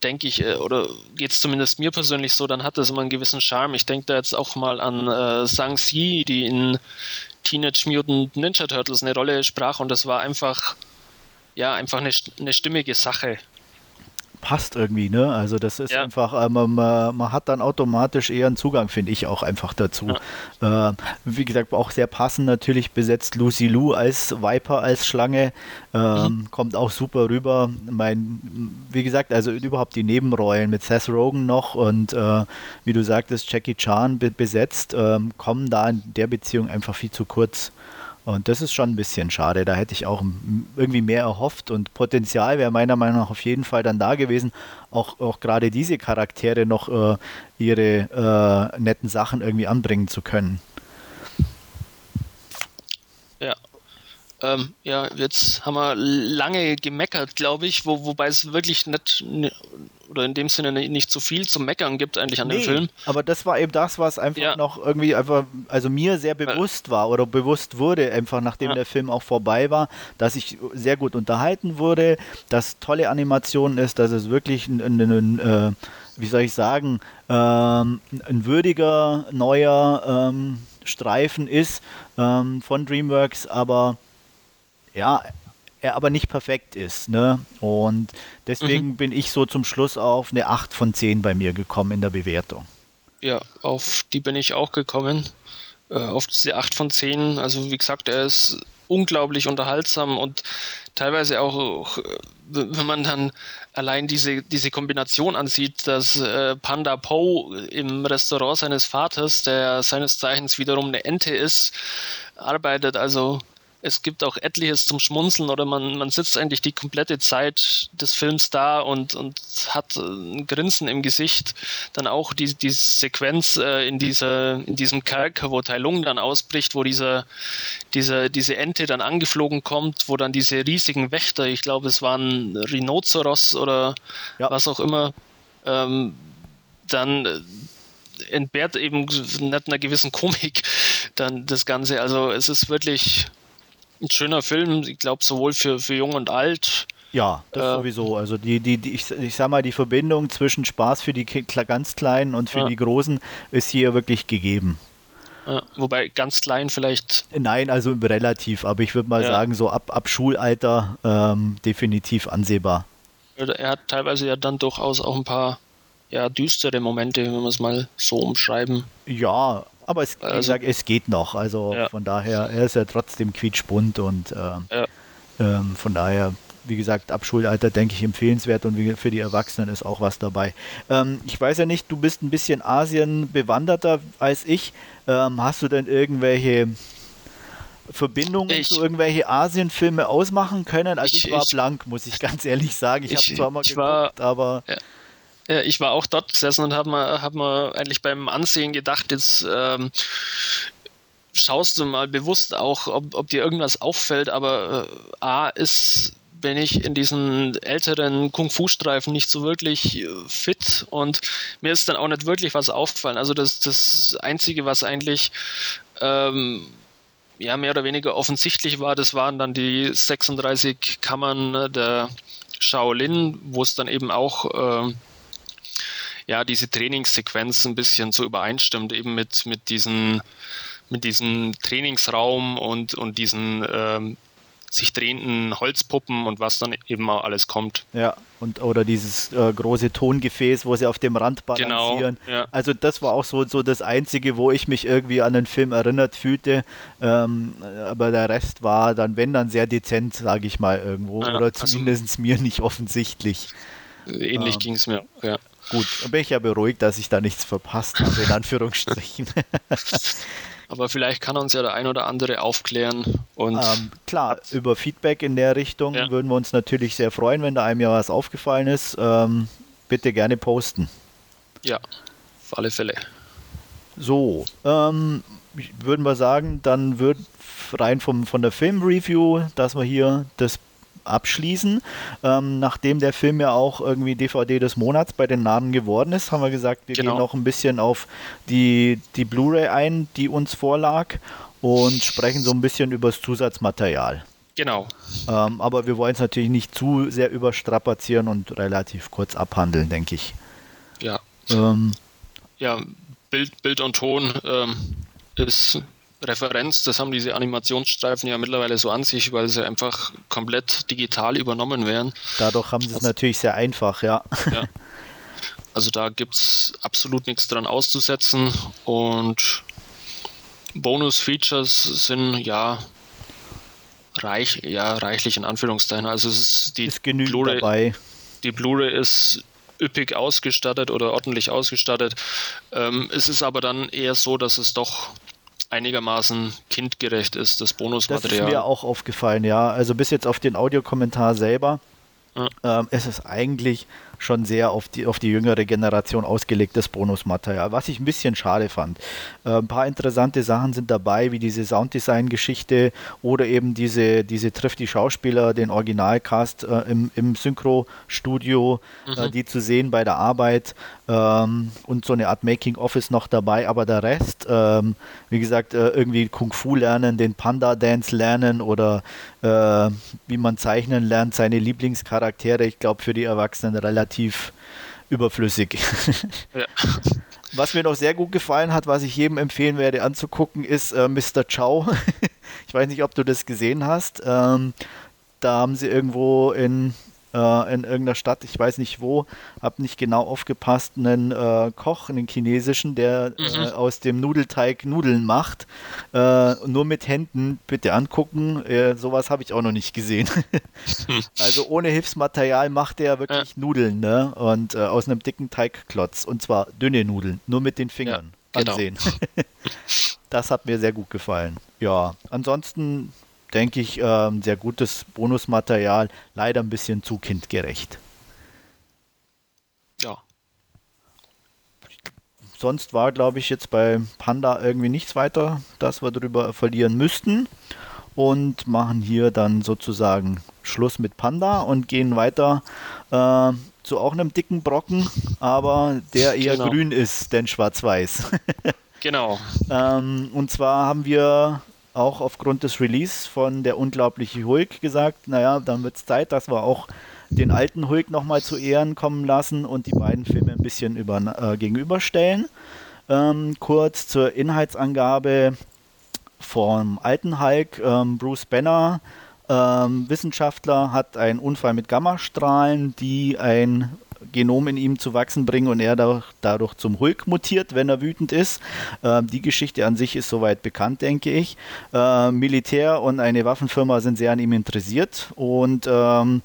denke ich, äh, oder geht es zumindest mir persönlich so, dann hat das immer einen gewissen Charme. Ich denke da jetzt auch mal an äh, Sang Si, die in Teenage Mutant Ninja Turtles eine Rolle sprach und das war einfach, ja, einfach eine, eine stimmige Sache passt irgendwie, ne? Also das ist ja. einfach, äh, man, man, hat dann automatisch eher einen Zugang, finde ich auch einfach dazu. Ja. Äh, wie gesagt, auch sehr passend natürlich besetzt Lucy Lou als Viper, als Schlange, ähm, mhm. kommt auch super rüber. Mein, wie gesagt, also überhaupt die Nebenrollen mit Seth Rogen noch und äh, wie du sagtest, Jackie Chan be besetzt, ähm, kommen da in der Beziehung einfach viel zu kurz. Und das ist schon ein bisschen schade. Da hätte ich auch irgendwie mehr erhofft und Potenzial wäre meiner Meinung nach auf jeden Fall dann da gewesen, auch, auch gerade diese Charaktere noch äh, ihre äh, netten Sachen irgendwie anbringen zu können. Ja. Ähm, ja, jetzt haben wir lange gemeckert, glaube ich, wo, wobei es wirklich nicht oder in dem Sinne nicht so viel zu meckern gibt eigentlich an nee, dem Film. Aber das war eben das, was einfach ja. noch irgendwie einfach, also mir sehr bewusst war oder bewusst wurde, einfach nachdem ja. der Film auch vorbei war, dass ich sehr gut unterhalten wurde, dass tolle Animation ist, dass es wirklich ein, ein, ein äh, wie soll ich sagen, ähm, ein würdiger neuer ähm, Streifen ist ähm, von DreamWorks, aber ja, er aber nicht perfekt ist. Ne? Und deswegen mhm. bin ich so zum Schluss auf eine 8 von 10 bei mir gekommen in der Bewertung. Ja, auf die bin ich auch gekommen. Äh, auf diese 8 von 10. Also wie gesagt, er ist unglaublich unterhaltsam und teilweise auch, auch wenn man dann allein diese, diese Kombination ansieht, dass äh, Panda Poe im Restaurant seines Vaters, der seines Zeichens wiederum eine Ente ist, arbeitet. Also es gibt auch etliches zum Schmunzeln oder man, man sitzt eigentlich die komplette Zeit des Films da und, und hat ein Grinsen im Gesicht. Dann auch die, die Sequenz äh, in, dieser, in diesem Kerker, wo Tai Lung dann ausbricht, wo dieser, dieser, diese Ente dann angeflogen kommt, wo dann diese riesigen Wächter, ich glaube es waren Rhinoceros oder ja. was auch immer, ähm, dann äh, entbehrt eben nicht einer gewissen Komik dann das Ganze. Also es ist wirklich ein schöner Film, ich glaube, sowohl für, für Jung und Alt. Ja, das äh, sowieso. Also die, die, die ich, ich sag mal, die Verbindung zwischen Spaß für die ganz Kleinen und für ja. die Großen ist hier wirklich gegeben. Ja, wobei ganz klein vielleicht. Nein, also relativ, aber ich würde mal ja. sagen, so ab, ab Schulalter ähm, definitiv ansehbar. Er hat teilweise ja dann durchaus auch ein paar ja, düstere Momente, wenn wir es mal so umschreiben. Ja, aber es, also, gesagt, es geht noch. Also ja. von daher, er ist ja trotzdem quietschbunt und äh, ja. ähm, von daher, wie gesagt, ab Schulalter denke ich empfehlenswert und für die Erwachsenen ist auch was dabei. Ähm, ich weiß ja nicht, du bist ein bisschen Asien bewanderter als ich. Ähm, hast du denn irgendwelche Verbindungen ich, zu irgendwelche Asienfilme ausmachen können? Also ich, ich war ich, blank, muss ich ganz ehrlich sagen. Ich, habe zwar mal geguckt, war, aber ja. Ja, ich war auch dort gesessen und habe mir, hab eigentlich beim Ansehen gedacht, jetzt ähm, schaust du mal bewusst auch, ob, ob dir irgendwas auffällt, aber äh, A ist bin ich in diesen älteren Kung-Fu-Streifen nicht so wirklich äh, fit und mir ist dann auch nicht wirklich was aufgefallen. Also das, das Einzige, was eigentlich ähm, ja, mehr oder weniger offensichtlich war, das waren dann die 36 Kammern ne, der Shaolin, wo es dann eben auch äh, ja, diese Trainingssequenz ein bisschen so übereinstimmt, eben mit, mit diesen mit diesem Trainingsraum und, und diesen ähm, sich drehenden Holzpuppen und was dann eben mal alles kommt. Ja, und oder dieses äh, große Tongefäß, wo sie auf dem Rand genau, balancieren. Genau, ja. Also das war auch so, so das Einzige, wo ich mich irgendwie an den Film erinnert fühlte. Ähm, aber der Rest war dann, wenn dann sehr dezent, sage ich mal irgendwo. Ja, oder zumindest also, mir nicht offensichtlich. Ähnlich ähm, ging es mir, ja. Gut, dann bin ich ja beruhigt, dass ich da nichts verpasst habe, in Anführungsstrichen. Aber vielleicht kann uns ja der ein oder andere aufklären. Und ähm, klar, über Feedback in der Richtung ja. würden wir uns natürlich sehr freuen, wenn da einem ja was aufgefallen ist. Ähm, bitte gerne posten. Ja, auf alle Fälle. So, ähm, würden wir sagen, dann wird rein vom, von der Filmreview, dass wir hier das abschließen. Ähm, nachdem der Film ja auch irgendwie DVD des Monats bei den Namen geworden ist, haben wir gesagt, wir genau. gehen noch ein bisschen auf die, die Blu-ray ein, die uns vorlag und sprechen so ein bisschen über das Zusatzmaterial. Genau. Ähm, aber wir wollen es natürlich nicht zu sehr überstrapazieren und relativ kurz abhandeln, denke ich. Ja. Ähm, ja, Bild, Bild und Ton ähm, ist Referenz, das haben diese Animationsstreifen ja mittlerweile so an sich, weil sie einfach komplett digital übernommen werden. Dadurch haben sie es natürlich sehr einfach, ja. ja. Also da gibt es absolut nichts dran auszusetzen und Bonus-Features sind ja reich, ja, reichlich in Anführungszeichen. Also es ist die Blu-ray. Die Blu-ray ist üppig ausgestattet oder ordentlich ausgestattet. Ähm, es ist aber dann eher so, dass es doch einigermaßen kindgerecht ist, das Bonusmaterial. Das ist mir auch aufgefallen, ja. Also bis jetzt auf den Audiokommentar selber. Ja. Ähm, es ist eigentlich schon sehr auf die, auf die jüngere Generation ausgelegtes Bonusmaterial, was ich ein bisschen schade fand. Äh, ein paar interessante Sachen sind dabei, wie diese Sounddesign-Geschichte oder eben diese, diese trifft die Schauspieler, den Originalcast äh, im, im Synchro-Studio, äh, mhm. äh, die zu sehen bei der Arbeit ähm, und so eine Art Making-Office noch dabei, aber der Rest, ähm, wie gesagt, äh, irgendwie Kung Fu lernen, den Panda-Dance lernen oder äh, wie man zeichnen lernt, seine Lieblingscharaktere, ich glaube für die Erwachsenen relativ relativ überflüssig. Ja. Was mir noch sehr gut gefallen hat, was ich jedem empfehlen werde anzugucken, ist äh, Mr. Chow. ich weiß nicht, ob du das gesehen hast. Ähm, da haben sie irgendwo in äh, in irgendeiner Stadt, ich weiß nicht wo, habe nicht genau aufgepasst, einen äh, Koch, einen chinesischen, der äh, mhm. äh, aus dem Nudelteig Nudeln macht. Äh, nur mit Händen, bitte angucken, äh, sowas habe ich auch noch nicht gesehen. also ohne Hilfsmaterial macht er wirklich. Nudeln, ne? Und aus einem dicken Teigklotz. Und zwar dünne Nudeln, nur mit den Fingern ja, genau. ansehen. das hat mir sehr gut gefallen. Ja, ansonsten denke ich, äh, sehr gutes Bonusmaterial, leider ein bisschen zu kindgerecht. Ja. Sonst war, glaube ich, jetzt bei Panda irgendwie nichts weiter, dass wir darüber verlieren müssten. Und machen hier dann sozusagen Schluss mit Panda und gehen weiter äh, zu auch einem dicken Brocken, aber der eher genau. grün ist, denn schwarz-weiß. genau. Ähm, und zwar haben wir auch aufgrund des Release von der unglaubliche Hulk gesagt, naja, dann wird es Zeit, dass wir auch den alten Hulk nochmal zu Ehren kommen lassen und die beiden Filme ein bisschen über, äh, gegenüberstellen. Ähm, kurz zur Inhaltsangabe vom alten Hulk. Ähm, Bruce Banner, ähm, Wissenschaftler, hat einen Unfall mit Gammastrahlen, die ein Genom in ihm zu wachsen bringen und er dadurch, dadurch zum Hulk mutiert, wenn er wütend ist. Ähm, die Geschichte an sich ist soweit bekannt, denke ich. Ähm, Militär und eine Waffenfirma sind sehr an ihm interessiert und ähm,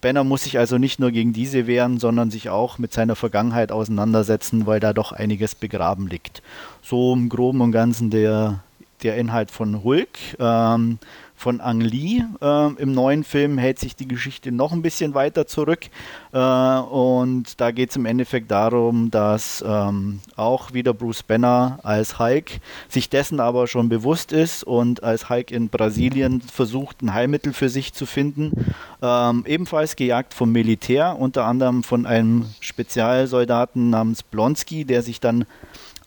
Banner muss sich also nicht nur gegen diese wehren, sondern sich auch mit seiner Vergangenheit auseinandersetzen, weil da doch einiges begraben liegt. So im Groben und Ganzen der, der Inhalt von Hulk. Ähm, von Ang Lee. Äh, Im neuen Film hält sich die Geschichte noch ein bisschen weiter zurück. Äh, und da geht es im Endeffekt darum, dass ähm, auch wieder Bruce Banner als Hulk sich dessen aber schon bewusst ist und als Hulk in Brasilien versucht, ein Heilmittel für sich zu finden. Ähm, ebenfalls gejagt vom Militär, unter anderem von einem Spezialsoldaten namens Blonsky, der sich dann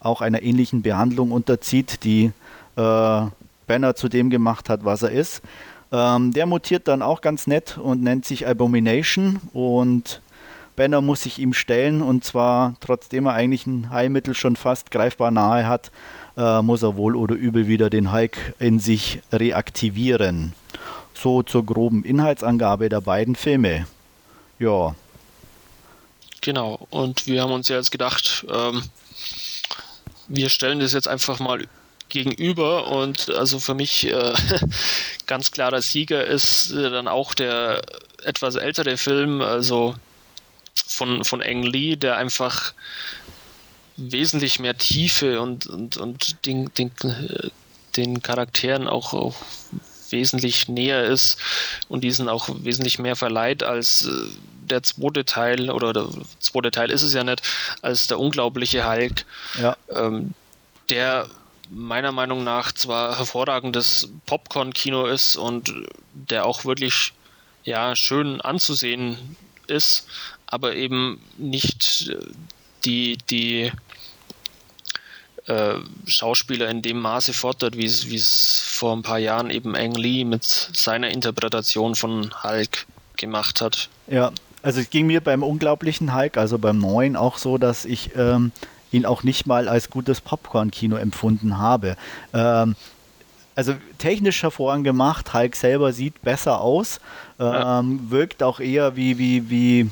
auch einer ähnlichen Behandlung unterzieht, die äh, Banner zu dem gemacht hat, was er ist. Ähm, der mutiert dann auch ganz nett und nennt sich Abomination und Banner muss sich ihm stellen und zwar, trotzdem er eigentlich ein Heilmittel schon fast greifbar nahe hat, äh, muss er wohl oder übel wieder den Hulk in sich reaktivieren. So zur groben Inhaltsangabe der beiden Filme. Ja. Genau, und wir haben uns ja jetzt gedacht, ähm, wir stellen das jetzt einfach mal gegenüber und also für mich äh, ganz klarer Sieger ist äh, dann auch der etwas ältere Film, also von, von Eng Lee, der einfach wesentlich mehr Tiefe und, und, und den, den, den Charakteren auch, auch wesentlich näher ist und diesen auch wesentlich mehr verleiht als äh, der zweite Teil, oder der zweite Teil ist es ja nicht, als der unglaubliche Hulk, ja. ähm, der meiner Meinung nach zwar hervorragendes Popcorn-Kino ist und der auch wirklich ja schön anzusehen ist, aber eben nicht äh, die, die äh, Schauspieler in dem Maße fordert, wie es vor ein paar Jahren eben Ang Lee mit seiner Interpretation von Hulk gemacht hat. Ja, also es ging mir beim unglaublichen Hulk, also beim neuen auch so, dass ich ähm, ihn auch nicht mal als gutes Popcorn-Kino empfunden habe. Ähm, also technisch hervorragend gemacht, Hulk selber sieht besser aus, ähm, ja. wirkt auch eher wie, wie, wie,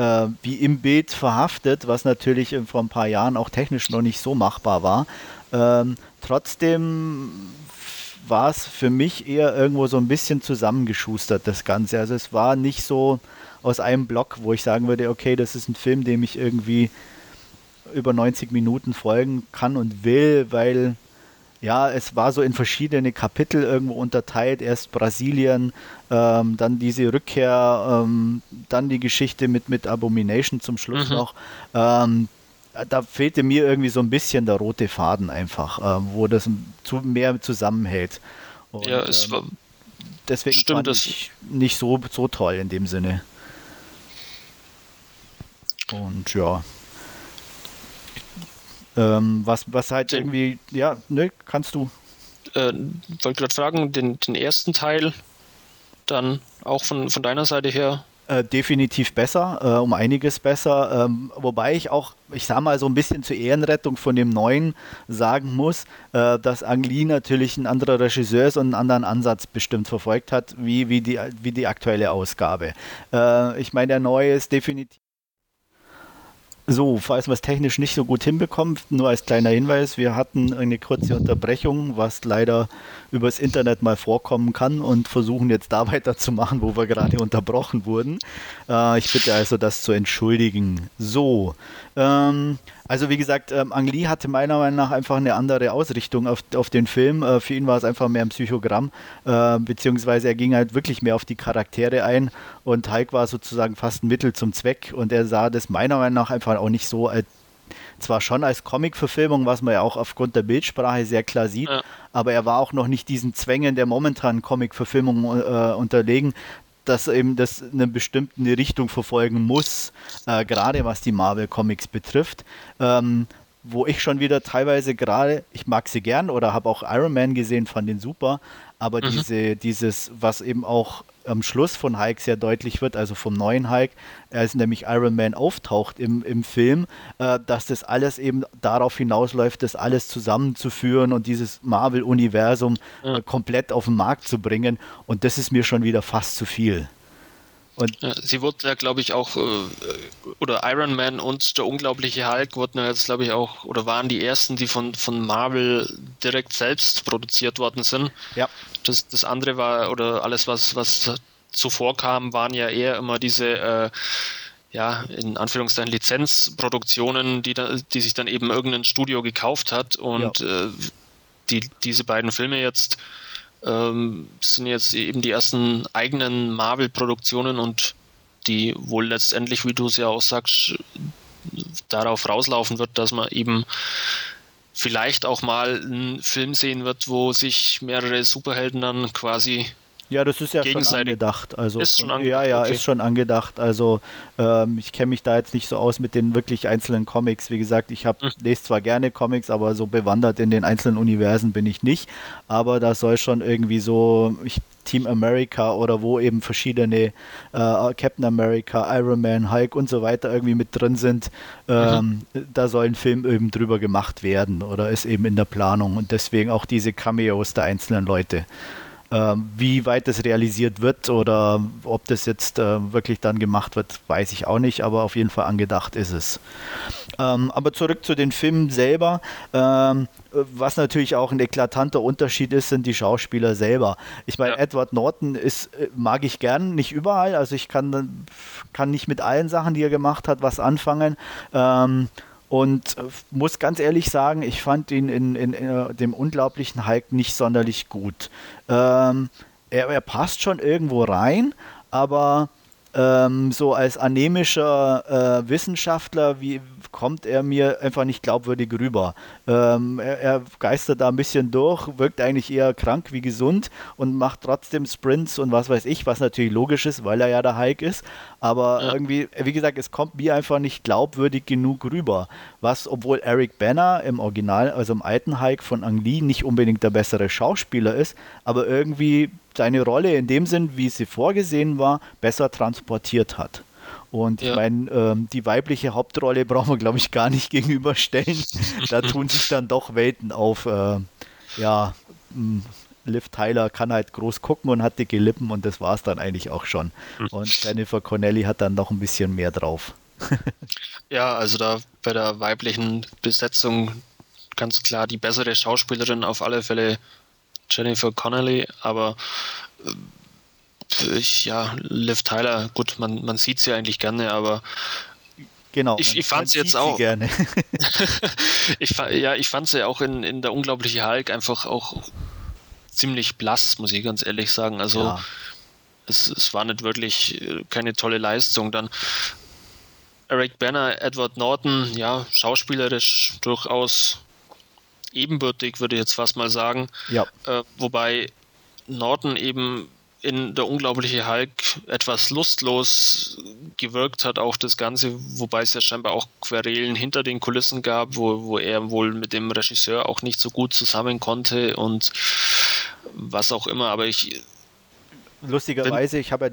äh, wie im Bild verhaftet, was natürlich vor ein paar Jahren auch technisch noch nicht so machbar war. Ähm, trotzdem war es für mich eher irgendwo so ein bisschen zusammengeschustert, das Ganze. Also es war nicht so aus einem Block, wo ich sagen würde, okay, das ist ein Film, dem ich irgendwie über 90 Minuten folgen kann und will, weil ja, es war so in verschiedene Kapitel irgendwo unterteilt. Erst Brasilien, ähm, dann diese Rückkehr, ähm, dann die Geschichte mit, mit Abomination zum Schluss mhm. noch. Ähm, da fehlte mir irgendwie so ein bisschen der rote Faden einfach, äh, wo das zu, mehr zusammenhält. Und, ja, es ähm, war. Deswegen stimmt fand ich nicht so, so toll in dem Sinne. Und ja. Ähm, was, was halt irgendwie, ja, ne, kannst du. Äh, wollte gerade fragen, den, den ersten Teil dann auch von, von deiner Seite her äh, definitiv besser, äh, um einiges besser. Ähm, wobei ich auch, ich sag mal, so ein bisschen zur Ehrenrettung von dem Neuen sagen muss, äh, dass Ang Lee natürlich ein anderer Regisseur ist und einen anderen Ansatz bestimmt verfolgt hat, wie, wie, die, wie die aktuelle Ausgabe. Äh, ich meine, der Neue ist definitiv so, falls wir es technisch nicht so gut hinbekommen, nur als kleiner Hinweis, wir hatten eine kurze Unterbrechung, was leider übers Internet mal vorkommen kann und versuchen jetzt da weiterzumachen, wo wir gerade unterbrochen wurden. Äh, ich bitte also das zu entschuldigen. So, ähm, also wie gesagt, ähm, Ang Lee hatte meiner Meinung nach einfach eine andere Ausrichtung auf, auf den Film. Äh, für ihn war es einfach mehr ein Psychogramm, äh, beziehungsweise er ging halt wirklich mehr auf die Charaktere ein und Hulk war sozusagen fast ein Mittel zum Zweck und er sah das meiner Meinung nach einfach auch nicht so als zwar schon als Comic-Verfilmung, was man ja auch aufgrund der Bildsprache sehr klar sieht, ja. aber er war auch noch nicht diesen Zwängen der momentanen Comic-Verfilmung äh, unterlegen, dass eben das eine bestimmte Richtung verfolgen muss, äh, gerade was die Marvel Comics betrifft. Ähm, wo ich schon wieder teilweise gerade, ich mag sie gern oder habe auch Iron Man gesehen, fand den super, aber mhm. diese, dieses, was eben auch am Schluss von Hulk sehr deutlich wird, also vom neuen Hulk, als nämlich Iron Man auftaucht im, im Film, äh, dass das alles eben darauf hinausläuft, das alles zusammenzuführen und dieses Marvel-Universum ja. äh, komplett auf den Markt zu bringen. Und das ist mir schon wieder fast zu viel. Und sie wurden ja, glaube ich, auch, äh, oder Iron Man und der unglaubliche Hulk wurden ja jetzt, glaube ich, auch, oder waren die ersten, die von, von Marvel direkt selbst produziert worden sind. Ja. Das, das andere war, oder alles, was, was zuvor kam, waren ja eher immer diese, äh, ja, in Anführungszeichen Lizenzproduktionen, die, da, die sich dann eben irgendein Studio gekauft hat und ja. äh, die, diese beiden Filme jetzt ähm, sind jetzt eben die ersten eigenen Marvel-Produktionen und die wohl letztendlich, wie du es ja auch sagst, darauf rauslaufen wird, dass man eben vielleicht auch mal einen Film sehen wird, wo sich mehrere Superhelden dann quasi ja, das ist ja schon angedacht. Also ist schon angedacht. Ja, ja, okay. ist schon angedacht. Also ähm, ich kenne mich da jetzt nicht so aus mit den wirklich einzelnen Comics. Wie gesagt, ich habe hm. lese zwar gerne Comics, aber so bewandert in den einzelnen Universen bin ich nicht. Aber da soll schon irgendwie so ich, Team America oder wo eben verschiedene äh, Captain America, Iron Man, Hulk und so weiter irgendwie mit drin sind. Ähm, mhm. Da soll ein Film eben drüber gemacht werden oder ist eben in der Planung und deswegen auch diese Cameos der einzelnen Leute. Ähm, wie weit das realisiert wird oder ob das jetzt äh, wirklich dann gemacht wird, weiß ich auch nicht, aber auf jeden Fall angedacht ist es. Ähm, aber zurück zu den Filmen selber. Ähm, was natürlich auch ein eklatanter Unterschied ist, sind die Schauspieler selber. Ich meine, ja. Edward Norton ist, äh, mag ich gern, nicht überall. Also ich kann, kann nicht mit allen Sachen, die er gemacht hat, was anfangen. Und äh, muss ganz ehrlich sagen, ich fand ihn in, in, in äh, dem unglaublichen Hulk nicht sonderlich gut. Ähm, er, er, passt schon irgendwo rein, aber ähm, so als anemischer äh, Wissenschaftler, wie, kommt er mir einfach nicht glaubwürdig rüber. Ähm, er, er, geistert da ein bisschen durch, wirkt eigentlich eher krank wie gesund und macht trotzdem Sprints und was weiß ich, was natürlich logisch ist, weil er ja der Hike ist. Aber ja. irgendwie, wie gesagt, es kommt mir einfach nicht glaubwürdig genug rüber. Was, obwohl Eric Banner im Original, also im alten Hike von Ang Lee, nicht unbedingt der bessere Schauspieler ist, aber irgendwie seine Rolle in dem Sinn, wie sie vorgesehen war, besser transportiert hat. Und ja. ich meine, ähm, die weibliche Hauptrolle brauchen wir, glaube ich, gar nicht gegenüberstellen. da tun sich dann doch Welten auf. Äh, ja, hm, Liv Tyler kann halt groß gucken und hat dicke Lippen und das war es dann eigentlich auch schon. Hm. Und Jennifer Connelly hat dann noch ein bisschen mehr drauf. ja, also da bei der weiblichen Besetzung ganz klar die bessere Schauspielerin auf alle Fälle Jennifer Connelly, aber äh, ich, ja, Liv Tyler, gut, man, man sieht sie eigentlich gerne, aber Genau. Ich, ich fand sie jetzt auch. Gerne. ich, ja, ich fand sie auch in, in der unglaubliche Hulk einfach auch ziemlich blass, muss ich ganz ehrlich sagen. Also ja. es, es war nicht wirklich äh, keine tolle Leistung. Dann Eric Banner, Edward Norton, ja, schauspielerisch durchaus ebenbürtig, würde ich jetzt fast mal sagen. Ja. Äh, wobei Norton eben in der unglaubliche Hulk etwas lustlos gewirkt hat, auch das Ganze, wobei es ja scheinbar auch Querelen hinter den Kulissen gab, wo, wo er wohl mit dem Regisseur auch nicht so gut zusammen konnte und was auch immer. Aber ich lustigerweise, ich habe ja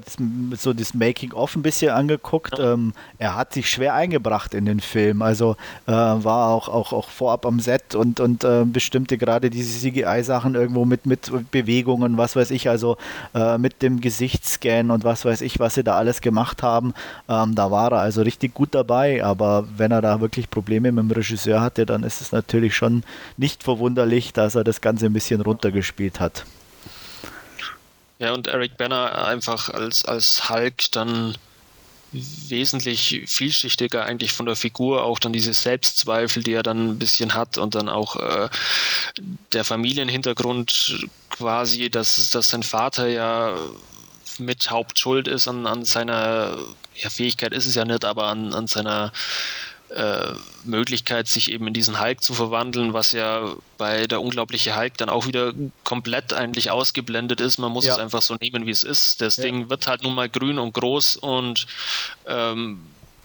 so das Making-of ein bisschen angeguckt. Ja. Ähm, er hat sich schwer eingebracht in den Film. Also äh, war auch, auch, auch vorab am Set und, und äh, bestimmte gerade diese CGI-Sachen irgendwo mit, mit Bewegungen, was weiß ich, also äh, mit dem Gesichtsscan und was weiß ich, was sie da alles gemacht haben. Ähm, da war er also richtig gut dabei. Aber wenn er da wirklich Probleme mit dem Regisseur hatte, dann ist es natürlich schon nicht verwunderlich, dass er das Ganze ein bisschen runtergespielt hat. Ja, und Eric Banner einfach als, als Hulk dann wesentlich vielschichtiger eigentlich von der Figur, auch dann diese Selbstzweifel, die er dann ein bisschen hat. Und dann auch äh, der Familienhintergrund quasi, dass, dass sein Vater ja mit Hauptschuld ist an, an seiner ja, Fähigkeit ist es ja nicht, aber an, an seiner äh, Möglichkeit, sich eben in diesen Hulk zu verwandeln, was ja bei der unglaubliche Hulk dann auch wieder komplett eigentlich ausgeblendet ist. Man muss ja. es einfach so nehmen, wie es ist. Das ja. Ding wird halt nun mal grün und groß und ähm,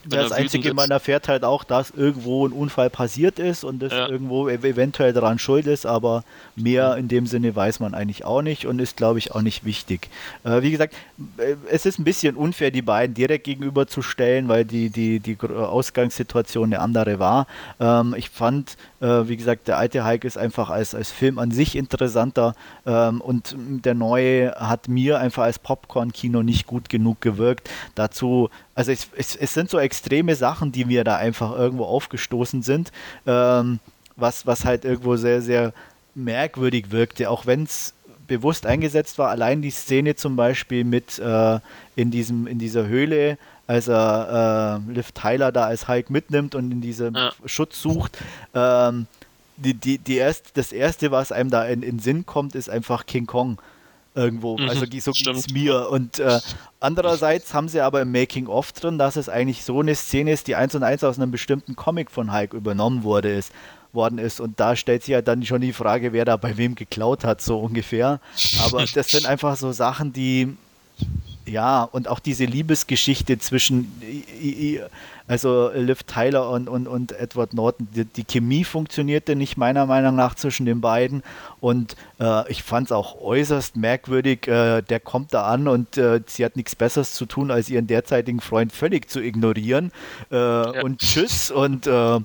das Einzige, man erfährt halt auch, dass irgendwo ein Unfall passiert ist und dass ja. irgendwo eventuell daran schuld ist, aber mehr in dem Sinne weiß man eigentlich auch nicht und ist, glaube ich, auch nicht wichtig. Äh, wie gesagt, äh, es ist ein bisschen unfair, die beiden direkt gegenüberzustellen, weil die, die, die Ausgangssituation eine andere war. Ähm, ich fand, äh, wie gesagt, der alte Hulk ist einfach als, als Film an sich interessanter ähm, und der neue hat mir einfach als Popcorn-Kino nicht gut genug gewirkt. Dazu, also es, es, es, sind so extreme Sachen, die mir da einfach irgendwo aufgestoßen sind, ähm, was, was halt irgendwo sehr, sehr merkwürdig wirkte, auch wenn es bewusst eingesetzt war. Allein die Szene zum Beispiel mit äh, in, diesem, in dieser Höhle, als er äh, Liv Tyler da als Hulk mitnimmt und in diesem ja. Schutz sucht. Ähm, die, die, die erst, das erste, was einem da in, in Sinn kommt, ist einfach King Kong. Irgendwo. Mhm, also so ging es mir. Und äh, andererseits haben sie aber im Making-of drin, dass es eigentlich so eine Szene ist, die eins und eins aus einem bestimmten Comic von Hulk übernommen wurde ist worden ist. Und da stellt sich ja dann schon die Frage, wer da bei wem geklaut hat, so ungefähr. Aber das sind einfach so Sachen, die ja, und auch diese Liebesgeschichte zwischen, also Liv Tyler und, und, und Edward Norton, die, die Chemie funktionierte nicht meiner Meinung nach zwischen den beiden. Und äh, ich fand es auch äußerst merkwürdig, äh, der kommt da an und äh, sie hat nichts Besseres zu tun, als ihren derzeitigen Freund völlig zu ignorieren. Äh, und tschüss und äh, äh,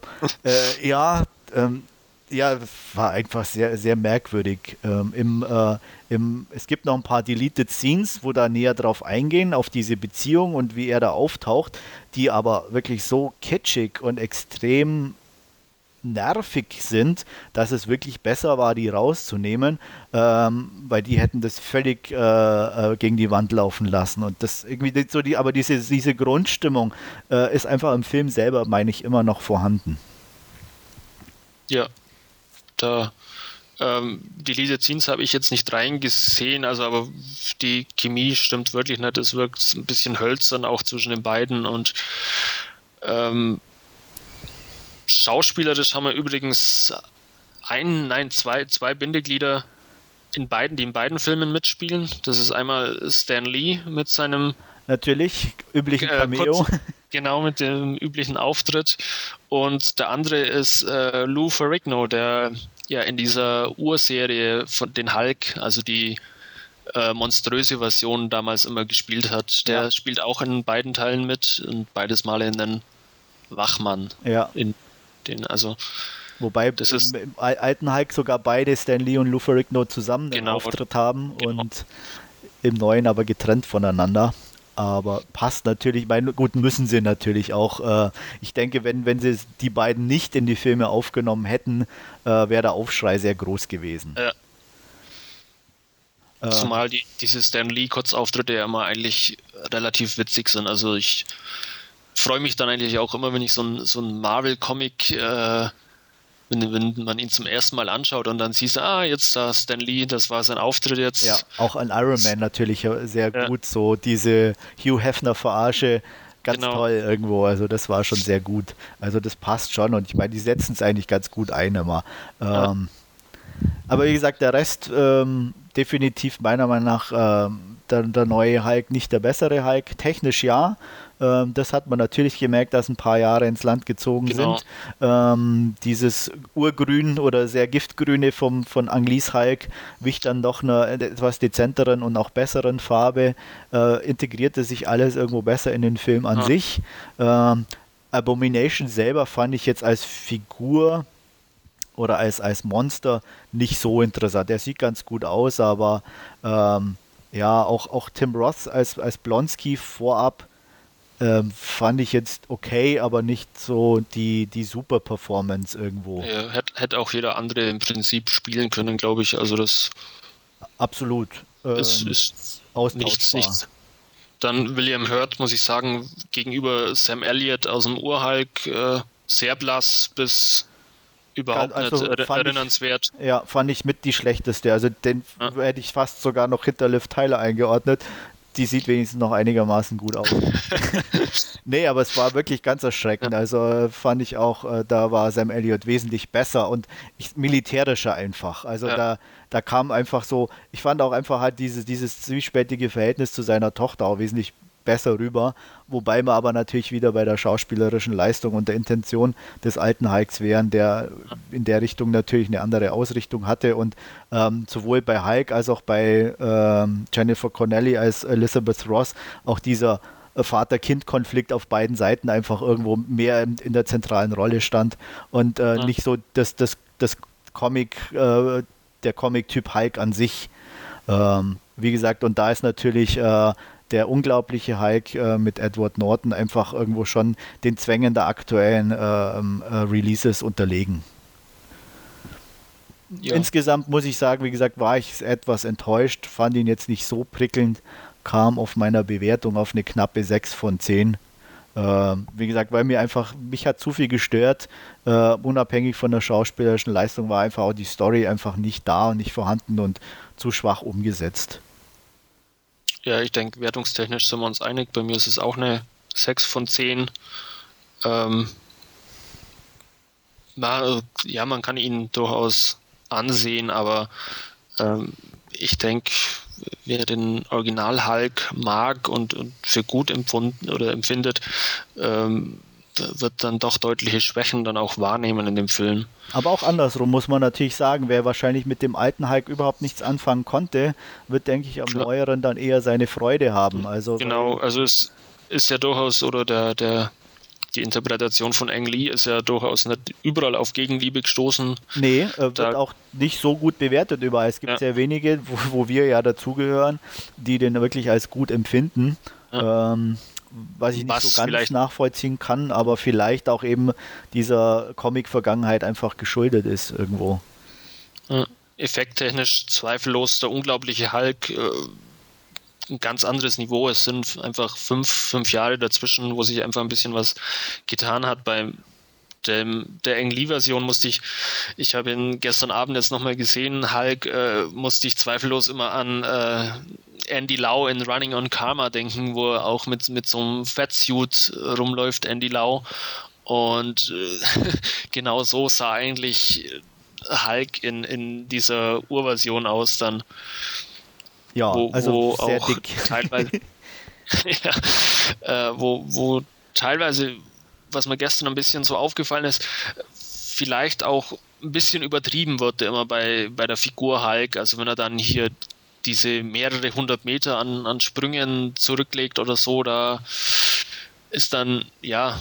ja, ähm, ja, war einfach sehr, sehr merkwürdig. Ähm, im, äh, im, es gibt noch ein paar Deleted Scenes, wo da näher drauf eingehen, auf diese Beziehung und wie er da auftaucht, die aber wirklich so kitschig und extrem nervig sind, dass es wirklich besser war, die rauszunehmen, ähm, weil die hätten das völlig äh, äh, gegen die Wand laufen lassen. Und das irgendwie so die, aber diese, diese Grundstimmung äh, ist einfach im Film selber, meine ich, immer noch vorhanden. Ja, da ähm, die Lisa Scenes habe ich jetzt nicht reingesehen, also aber die Chemie stimmt wirklich nicht. Es wirkt ein bisschen hölzern auch zwischen den beiden und ähm, schauspielerisch haben wir übrigens ein, nein, zwei, zwei Bindeglieder in beiden, die in beiden Filmen mitspielen. Das ist einmal Stan Lee mit seinem Natürlich, üblichen äh, Cameo. kurz- Genau, mit dem üblichen Auftritt. Und der andere ist äh, Lou Ferrigno, der ja in dieser Urserie von den Hulk, also die äh, monströse Version damals immer gespielt hat. Der Ja. spielt auch in beiden Teilen mit und beides Mal in den Wachmann. Ja, In den, also wobei Das ist- im, im al- alten Hulk sogar beide, Stan Lee und Lou Ferrigno, zusammen den Genau. Auftritt haben Genau. und im neuen aber getrennt voneinander. Aber passt natürlich, meine, gut, müssen sie natürlich auch. Äh, ich denke, wenn, wenn sie die beiden nicht in die Filme aufgenommen hätten, äh, wäre der Aufschrei sehr groß gewesen. Ja. Äh, Zumal die, diese Stan Lee Kurzauftritte ja immer eigentlich relativ witzig sind. Also ich freue mich dann eigentlich auch immer, wenn ich so ein, so ein Marvel-Comic, äh, wenn, wenn man ihn zum ersten Mal anschaut und dann siehst du, ah, jetzt da Stan Lee, das war sein Auftritt jetzt. Ja, auch an Iron Man natürlich sehr Ja. gut. So diese Hugh Hefner-Verarsche, ganz Genau. toll irgendwo. Also das war schon sehr gut. Also das passt schon und ich meine, die setzen es eigentlich ganz gut ein immer. Ähm, Aber wie gesagt, der Rest ähm, definitiv meiner Meinung nach ähm, der, der neue Hulk nicht der bessere Hulk. Technisch ja. Ähm, das hat man natürlich gemerkt, dass ein paar Jahre ins Land gezogen Genau. sind. Ähm, dieses Urgrün oder sehr Giftgrüne vom, von Anglis Hulk wich dann doch einer etwas dezenteren und auch besseren Farbe, äh, integrierte sich alles irgendwo besser in den Film an Ja. sich. Ähm, Abomination selber fand ich jetzt als Figur oder als, als Monster nicht so interessant. Er sieht ganz gut aus, aber ähm, ja, auch, auch Tim Roth als, als Blonsky vorab ähm, fand ich jetzt okay, aber nicht so die, die super Performance irgendwo. Ja, hätte, hätte auch jeder andere im Prinzip spielen können, glaube ich. Also das Absolut. Ähm, ist, ist nichts, nichts. Dann William Hurt, muss ich sagen, gegenüber Sam Elliott aus dem Urhulk äh, sehr blass bis überhaupt Also nicht er fand ich- erinnernswert. Ja, fand ich mit die schlechteste. Also den Ja. hätte ich fast sogar noch hinter Liv Tyler eingeordnet. Die sieht wenigstens noch einigermaßen gut aus. nee, aber es war wirklich ganz erschreckend. Also äh, fand ich auch, äh, da war Sam Elliott wesentlich besser und ich, militärischer einfach. Also Ja. da, da kam einfach so, ich fand auch einfach halt dieses, dieses zwiespältige Verhältnis zu seiner Tochter auch wesentlich besser rüber, wobei wir aber natürlich wieder bei der schauspielerischen Leistung und der Intention des alten Hulks wären, der in der Richtung natürlich eine andere Ausrichtung hatte und ähm, sowohl bei Hulk als auch bei ähm, Jennifer Connelly als Elizabeth Ross auch dieser äh, Vater-Kind-Konflikt auf beiden Seiten einfach irgendwo mehr in, in der zentralen Rolle stand und äh, Ja. nicht so das, das, das Comic, äh, der Comic-Typ Hulk an sich. Ähm, wie gesagt, und da ist natürlich äh, der unglaubliche Hulk äh, mit Edward Norton einfach irgendwo schon den Zwängen der aktuellen äh, ähm, äh, Releases unterlegen. Ja. Insgesamt muss ich sagen, wie gesagt, war ich etwas enttäuscht, fand ihn jetzt nicht so prickelnd, kam auf meiner Bewertung auf eine knappe 6 von 10. Ähm, wie gesagt, weil mir einfach, mich hat zu viel gestört, äh, unabhängig von der schauspielerischen Leistung war einfach auch die Story einfach nicht da und nicht vorhanden und zu schwach umgesetzt. Ja, ich denke, wertungstechnisch sind wir uns einig. Bei mir ist es auch eine 6 von 10. Ähm, na, ja, man kann ihn durchaus ansehen, aber ähm, ich denke, wer den Original Hulk mag und, und für gut empfunden oder empfindet, ähm, wird dann doch deutliche Schwächen dann auch wahrnehmen in dem Film. Aber auch andersrum muss man natürlich sagen, wer wahrscheinlich mit dem alten Hulk überhaupt nichts anfangen konnte, wird, denke ich, am ja. neueren dann eher seine Freude haben. Also genau, also es ist ja durchaus, oder der, der die Interpretation von Ang Lee ist ja durchaus nicht überall auf Gegenliebe gestoßen. Nee, äh, wird da, auch nicht so gut bewertet überall. Es gibt ja. sehr wenige, wo, wo, wir ja dazugehören, die den wirklich als gut empfinden. Ja. Ähm, was ich nicht was so ganz nachvollziehen kann, aber vielleicht auch eben dieser Comic-Vergangenheit einfach geschuldet ist irgendwo. Effekttechnisch zweifellos der unglaubliche Hulk. Äh, ein ganz anderes Niveau. Es sind einfach fünf, fünf Jahre dazwischen, wo sich einfach ein bisschen was getan hat. Bei dem, der Ang Lee-Version musste ich, ich habe ihn gestern Abend jetzt nochmal gesehen, Hulk, äh, musste ich zweifellos immer an äh, Andy Lau in Running on Karma denken, wo er auch mit, mit so einem Fatsuit rumläuft, Andy Lau. Und äh, genau so sah eigentlich Hulk in, in dieser Urversion aus dann. Ja, wo, also wo sehr dick. Teilweise, ja, äh, wo, wo teilweise, was mir gestern ein bisschen so aufgefallen ist, vielleicht auch ein bisschen übertrieben wurde immer bei, bei der Figur Hulk. Also wenn er dann hier diese mehrere hundert Meter an, an Sprüngen zurücklegt oder so, da ist dann ja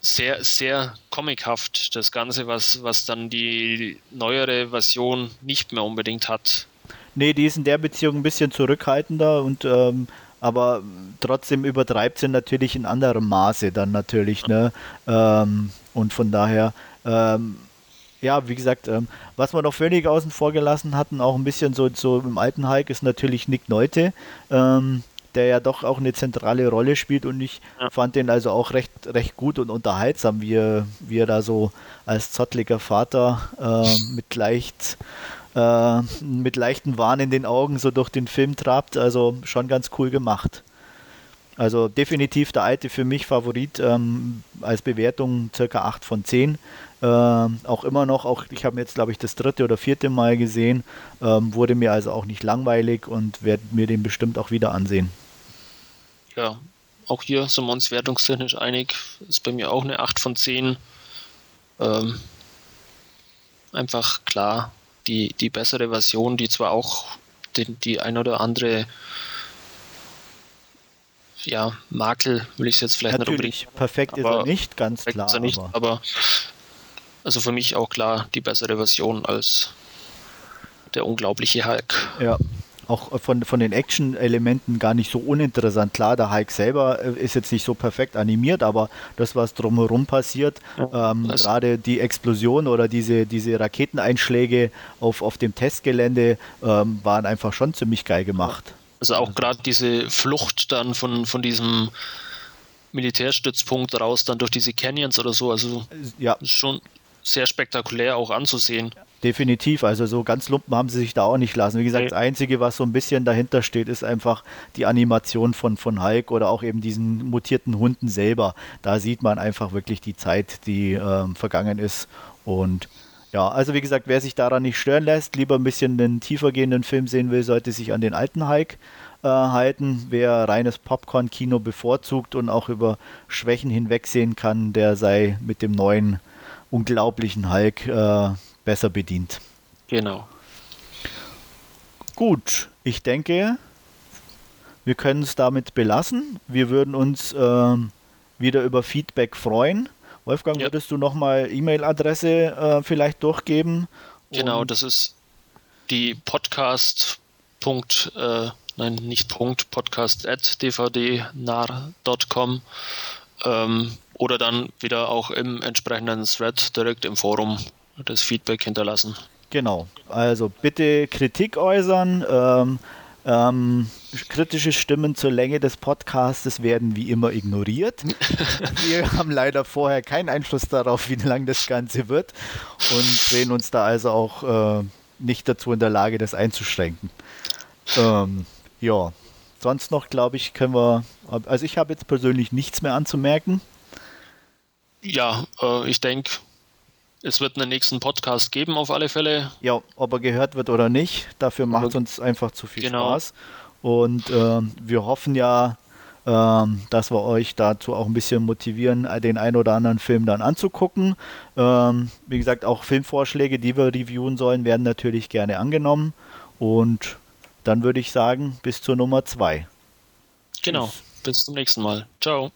sehr, sehr comichaft das Ganze, was, was dann die neuere Version nicht mehr unbedingt hat. Nee, die ist in der Beziehung ein bisschen zurückhaltender und ähm, aber trotzdem übertreibt sie natürlich in anderem Maße dann natürlich, ne? Ähm, und von daher, ähm, ja, wie gesagt, ähm, was wir noch völlig außen vor gelassen hatten, auch ein bisschen so, so im alten Hulk, ist natürlich Nick Neute, ähm, der ja doch auch eine zentrale Rolle spielt und ich ja. fand den also auch recht, recht gut und unterhaltsam, wie er, wie er da so als zottliger Vater äh, mit leicht äh, mit leichten Wahn in den Augen so durch den Film trabt. Also schon ganz cool gemacht. Also definitiv der alte für mich Favorit ähm, als Bewertung circa 8 von 10. Äh, auch immer noch, auch ich habe jetzt glaube ich das dritte oder vierte Mal gesehen, ähm, wurde mir also auch nicht langweilig und werde mir den bestimmt auch wieder ansehen. Ja, auch hier sind wir uns wertungstechnisch einig. Ist bei mir auch eine 8 von 10. Ähm, einfach klar, die, die bessere Version, die zwar auch die, die ein oder andere ja, Makel, will ich es jetzt vielleicht Natürlich, nicht unbedingt. Perfekt ist er nicht, ganz klar. Ist er nicht, aber, aber also für mich auch klar die bessere Version als der unglaubliche Hulk. Ja, auch von, von den Action-Elementen gar nicht so uninteressant. Klar, der Hulk selber äh, ist jetzt nicht so perfekt animiert, aber das, was drumherum passiert, ähm, gerade die Explosion oder diese, diese Raketeneinschläge auf, auf dem Testgelände, ähm, waren einfach schon ziemlich geil gemacht. Also auch gerade diese Flucht dann von, von diesem Militärstützpunkt raus, dann durch diese Canyons oder so, also ja. schon sehr spektakulär auch anzusehen. Definitiv, also so ganz lumpen haben sie sich da auch nicht lassen. Wie gesagt, das Einzige, was so ein bisschen dahinter steht, ist einfach die Animation von, von Hulk oder auch eben diesen mutierten Hunden selber. Da sieht man einfach wirklich die Zeit, die äh, vergangen ist. Und ja, also wie gesagt, wer sich daran nicht stören lässt, lieber ein bisschen einen tiefer gehenden Film sehen will, sollte sich an den alten Hulk äh, halten. Wer reines Popcorn-Kino bevorzugt und auch über Schwächen hinwegsehen kann, der sei mit dem neuen unglaublichen Hulk äh, besser bedient. Genau. Gut, ich denke, wir können es damit belassen. Wir würden uns äh, wieder über Feedback freuen. Wolfgang, ja. würdest du nochmal E-Mail-Adresse äh, vielleicht durchgeben? Genau, das ist die Podcast. Äh, nein, nicht Punkt, podcast at dvdnar.com ähm, oder dann wieder auch im entsprechenden Thread direkt im Forum das Feedback hinterlassen. Genau, also bitte Kritik äußern. Ähm, ähm, kritische Stimmen zur Länge des Podcasts werden wie immer ignoriert. Wir haben leider vorher keinen Einfluss darauf, wie lang das Ganze wird und sehen uns da also auch äh, nicht dazu in der Lage, das einzuschränken. Ähm, ja, sonst noch, glaube ich, können wir, also ich habe jetzt persönlich nichts mehr anzumerken. Ja, äh, ich denke, es wird einen nächsten Podcast geben auf alle Fälle. Ja, ob er gehört wird oder nicht, dafür macht es uns einfach zu viel genau. Spaß. Und äh, wir hoffen ja, äh, dass wir euch dazu auch ein bisschen motivieren, den ein oder anderen Film dann anzugucken. Ähm, wie gesagt, auch Filmvorschläge, die wir reviewen sollen, werden natürlich gerne angenommen. Und dann würde ich sagen, bis zur Nummer 2. Genau, bis zum nächsten Mal. Ciao.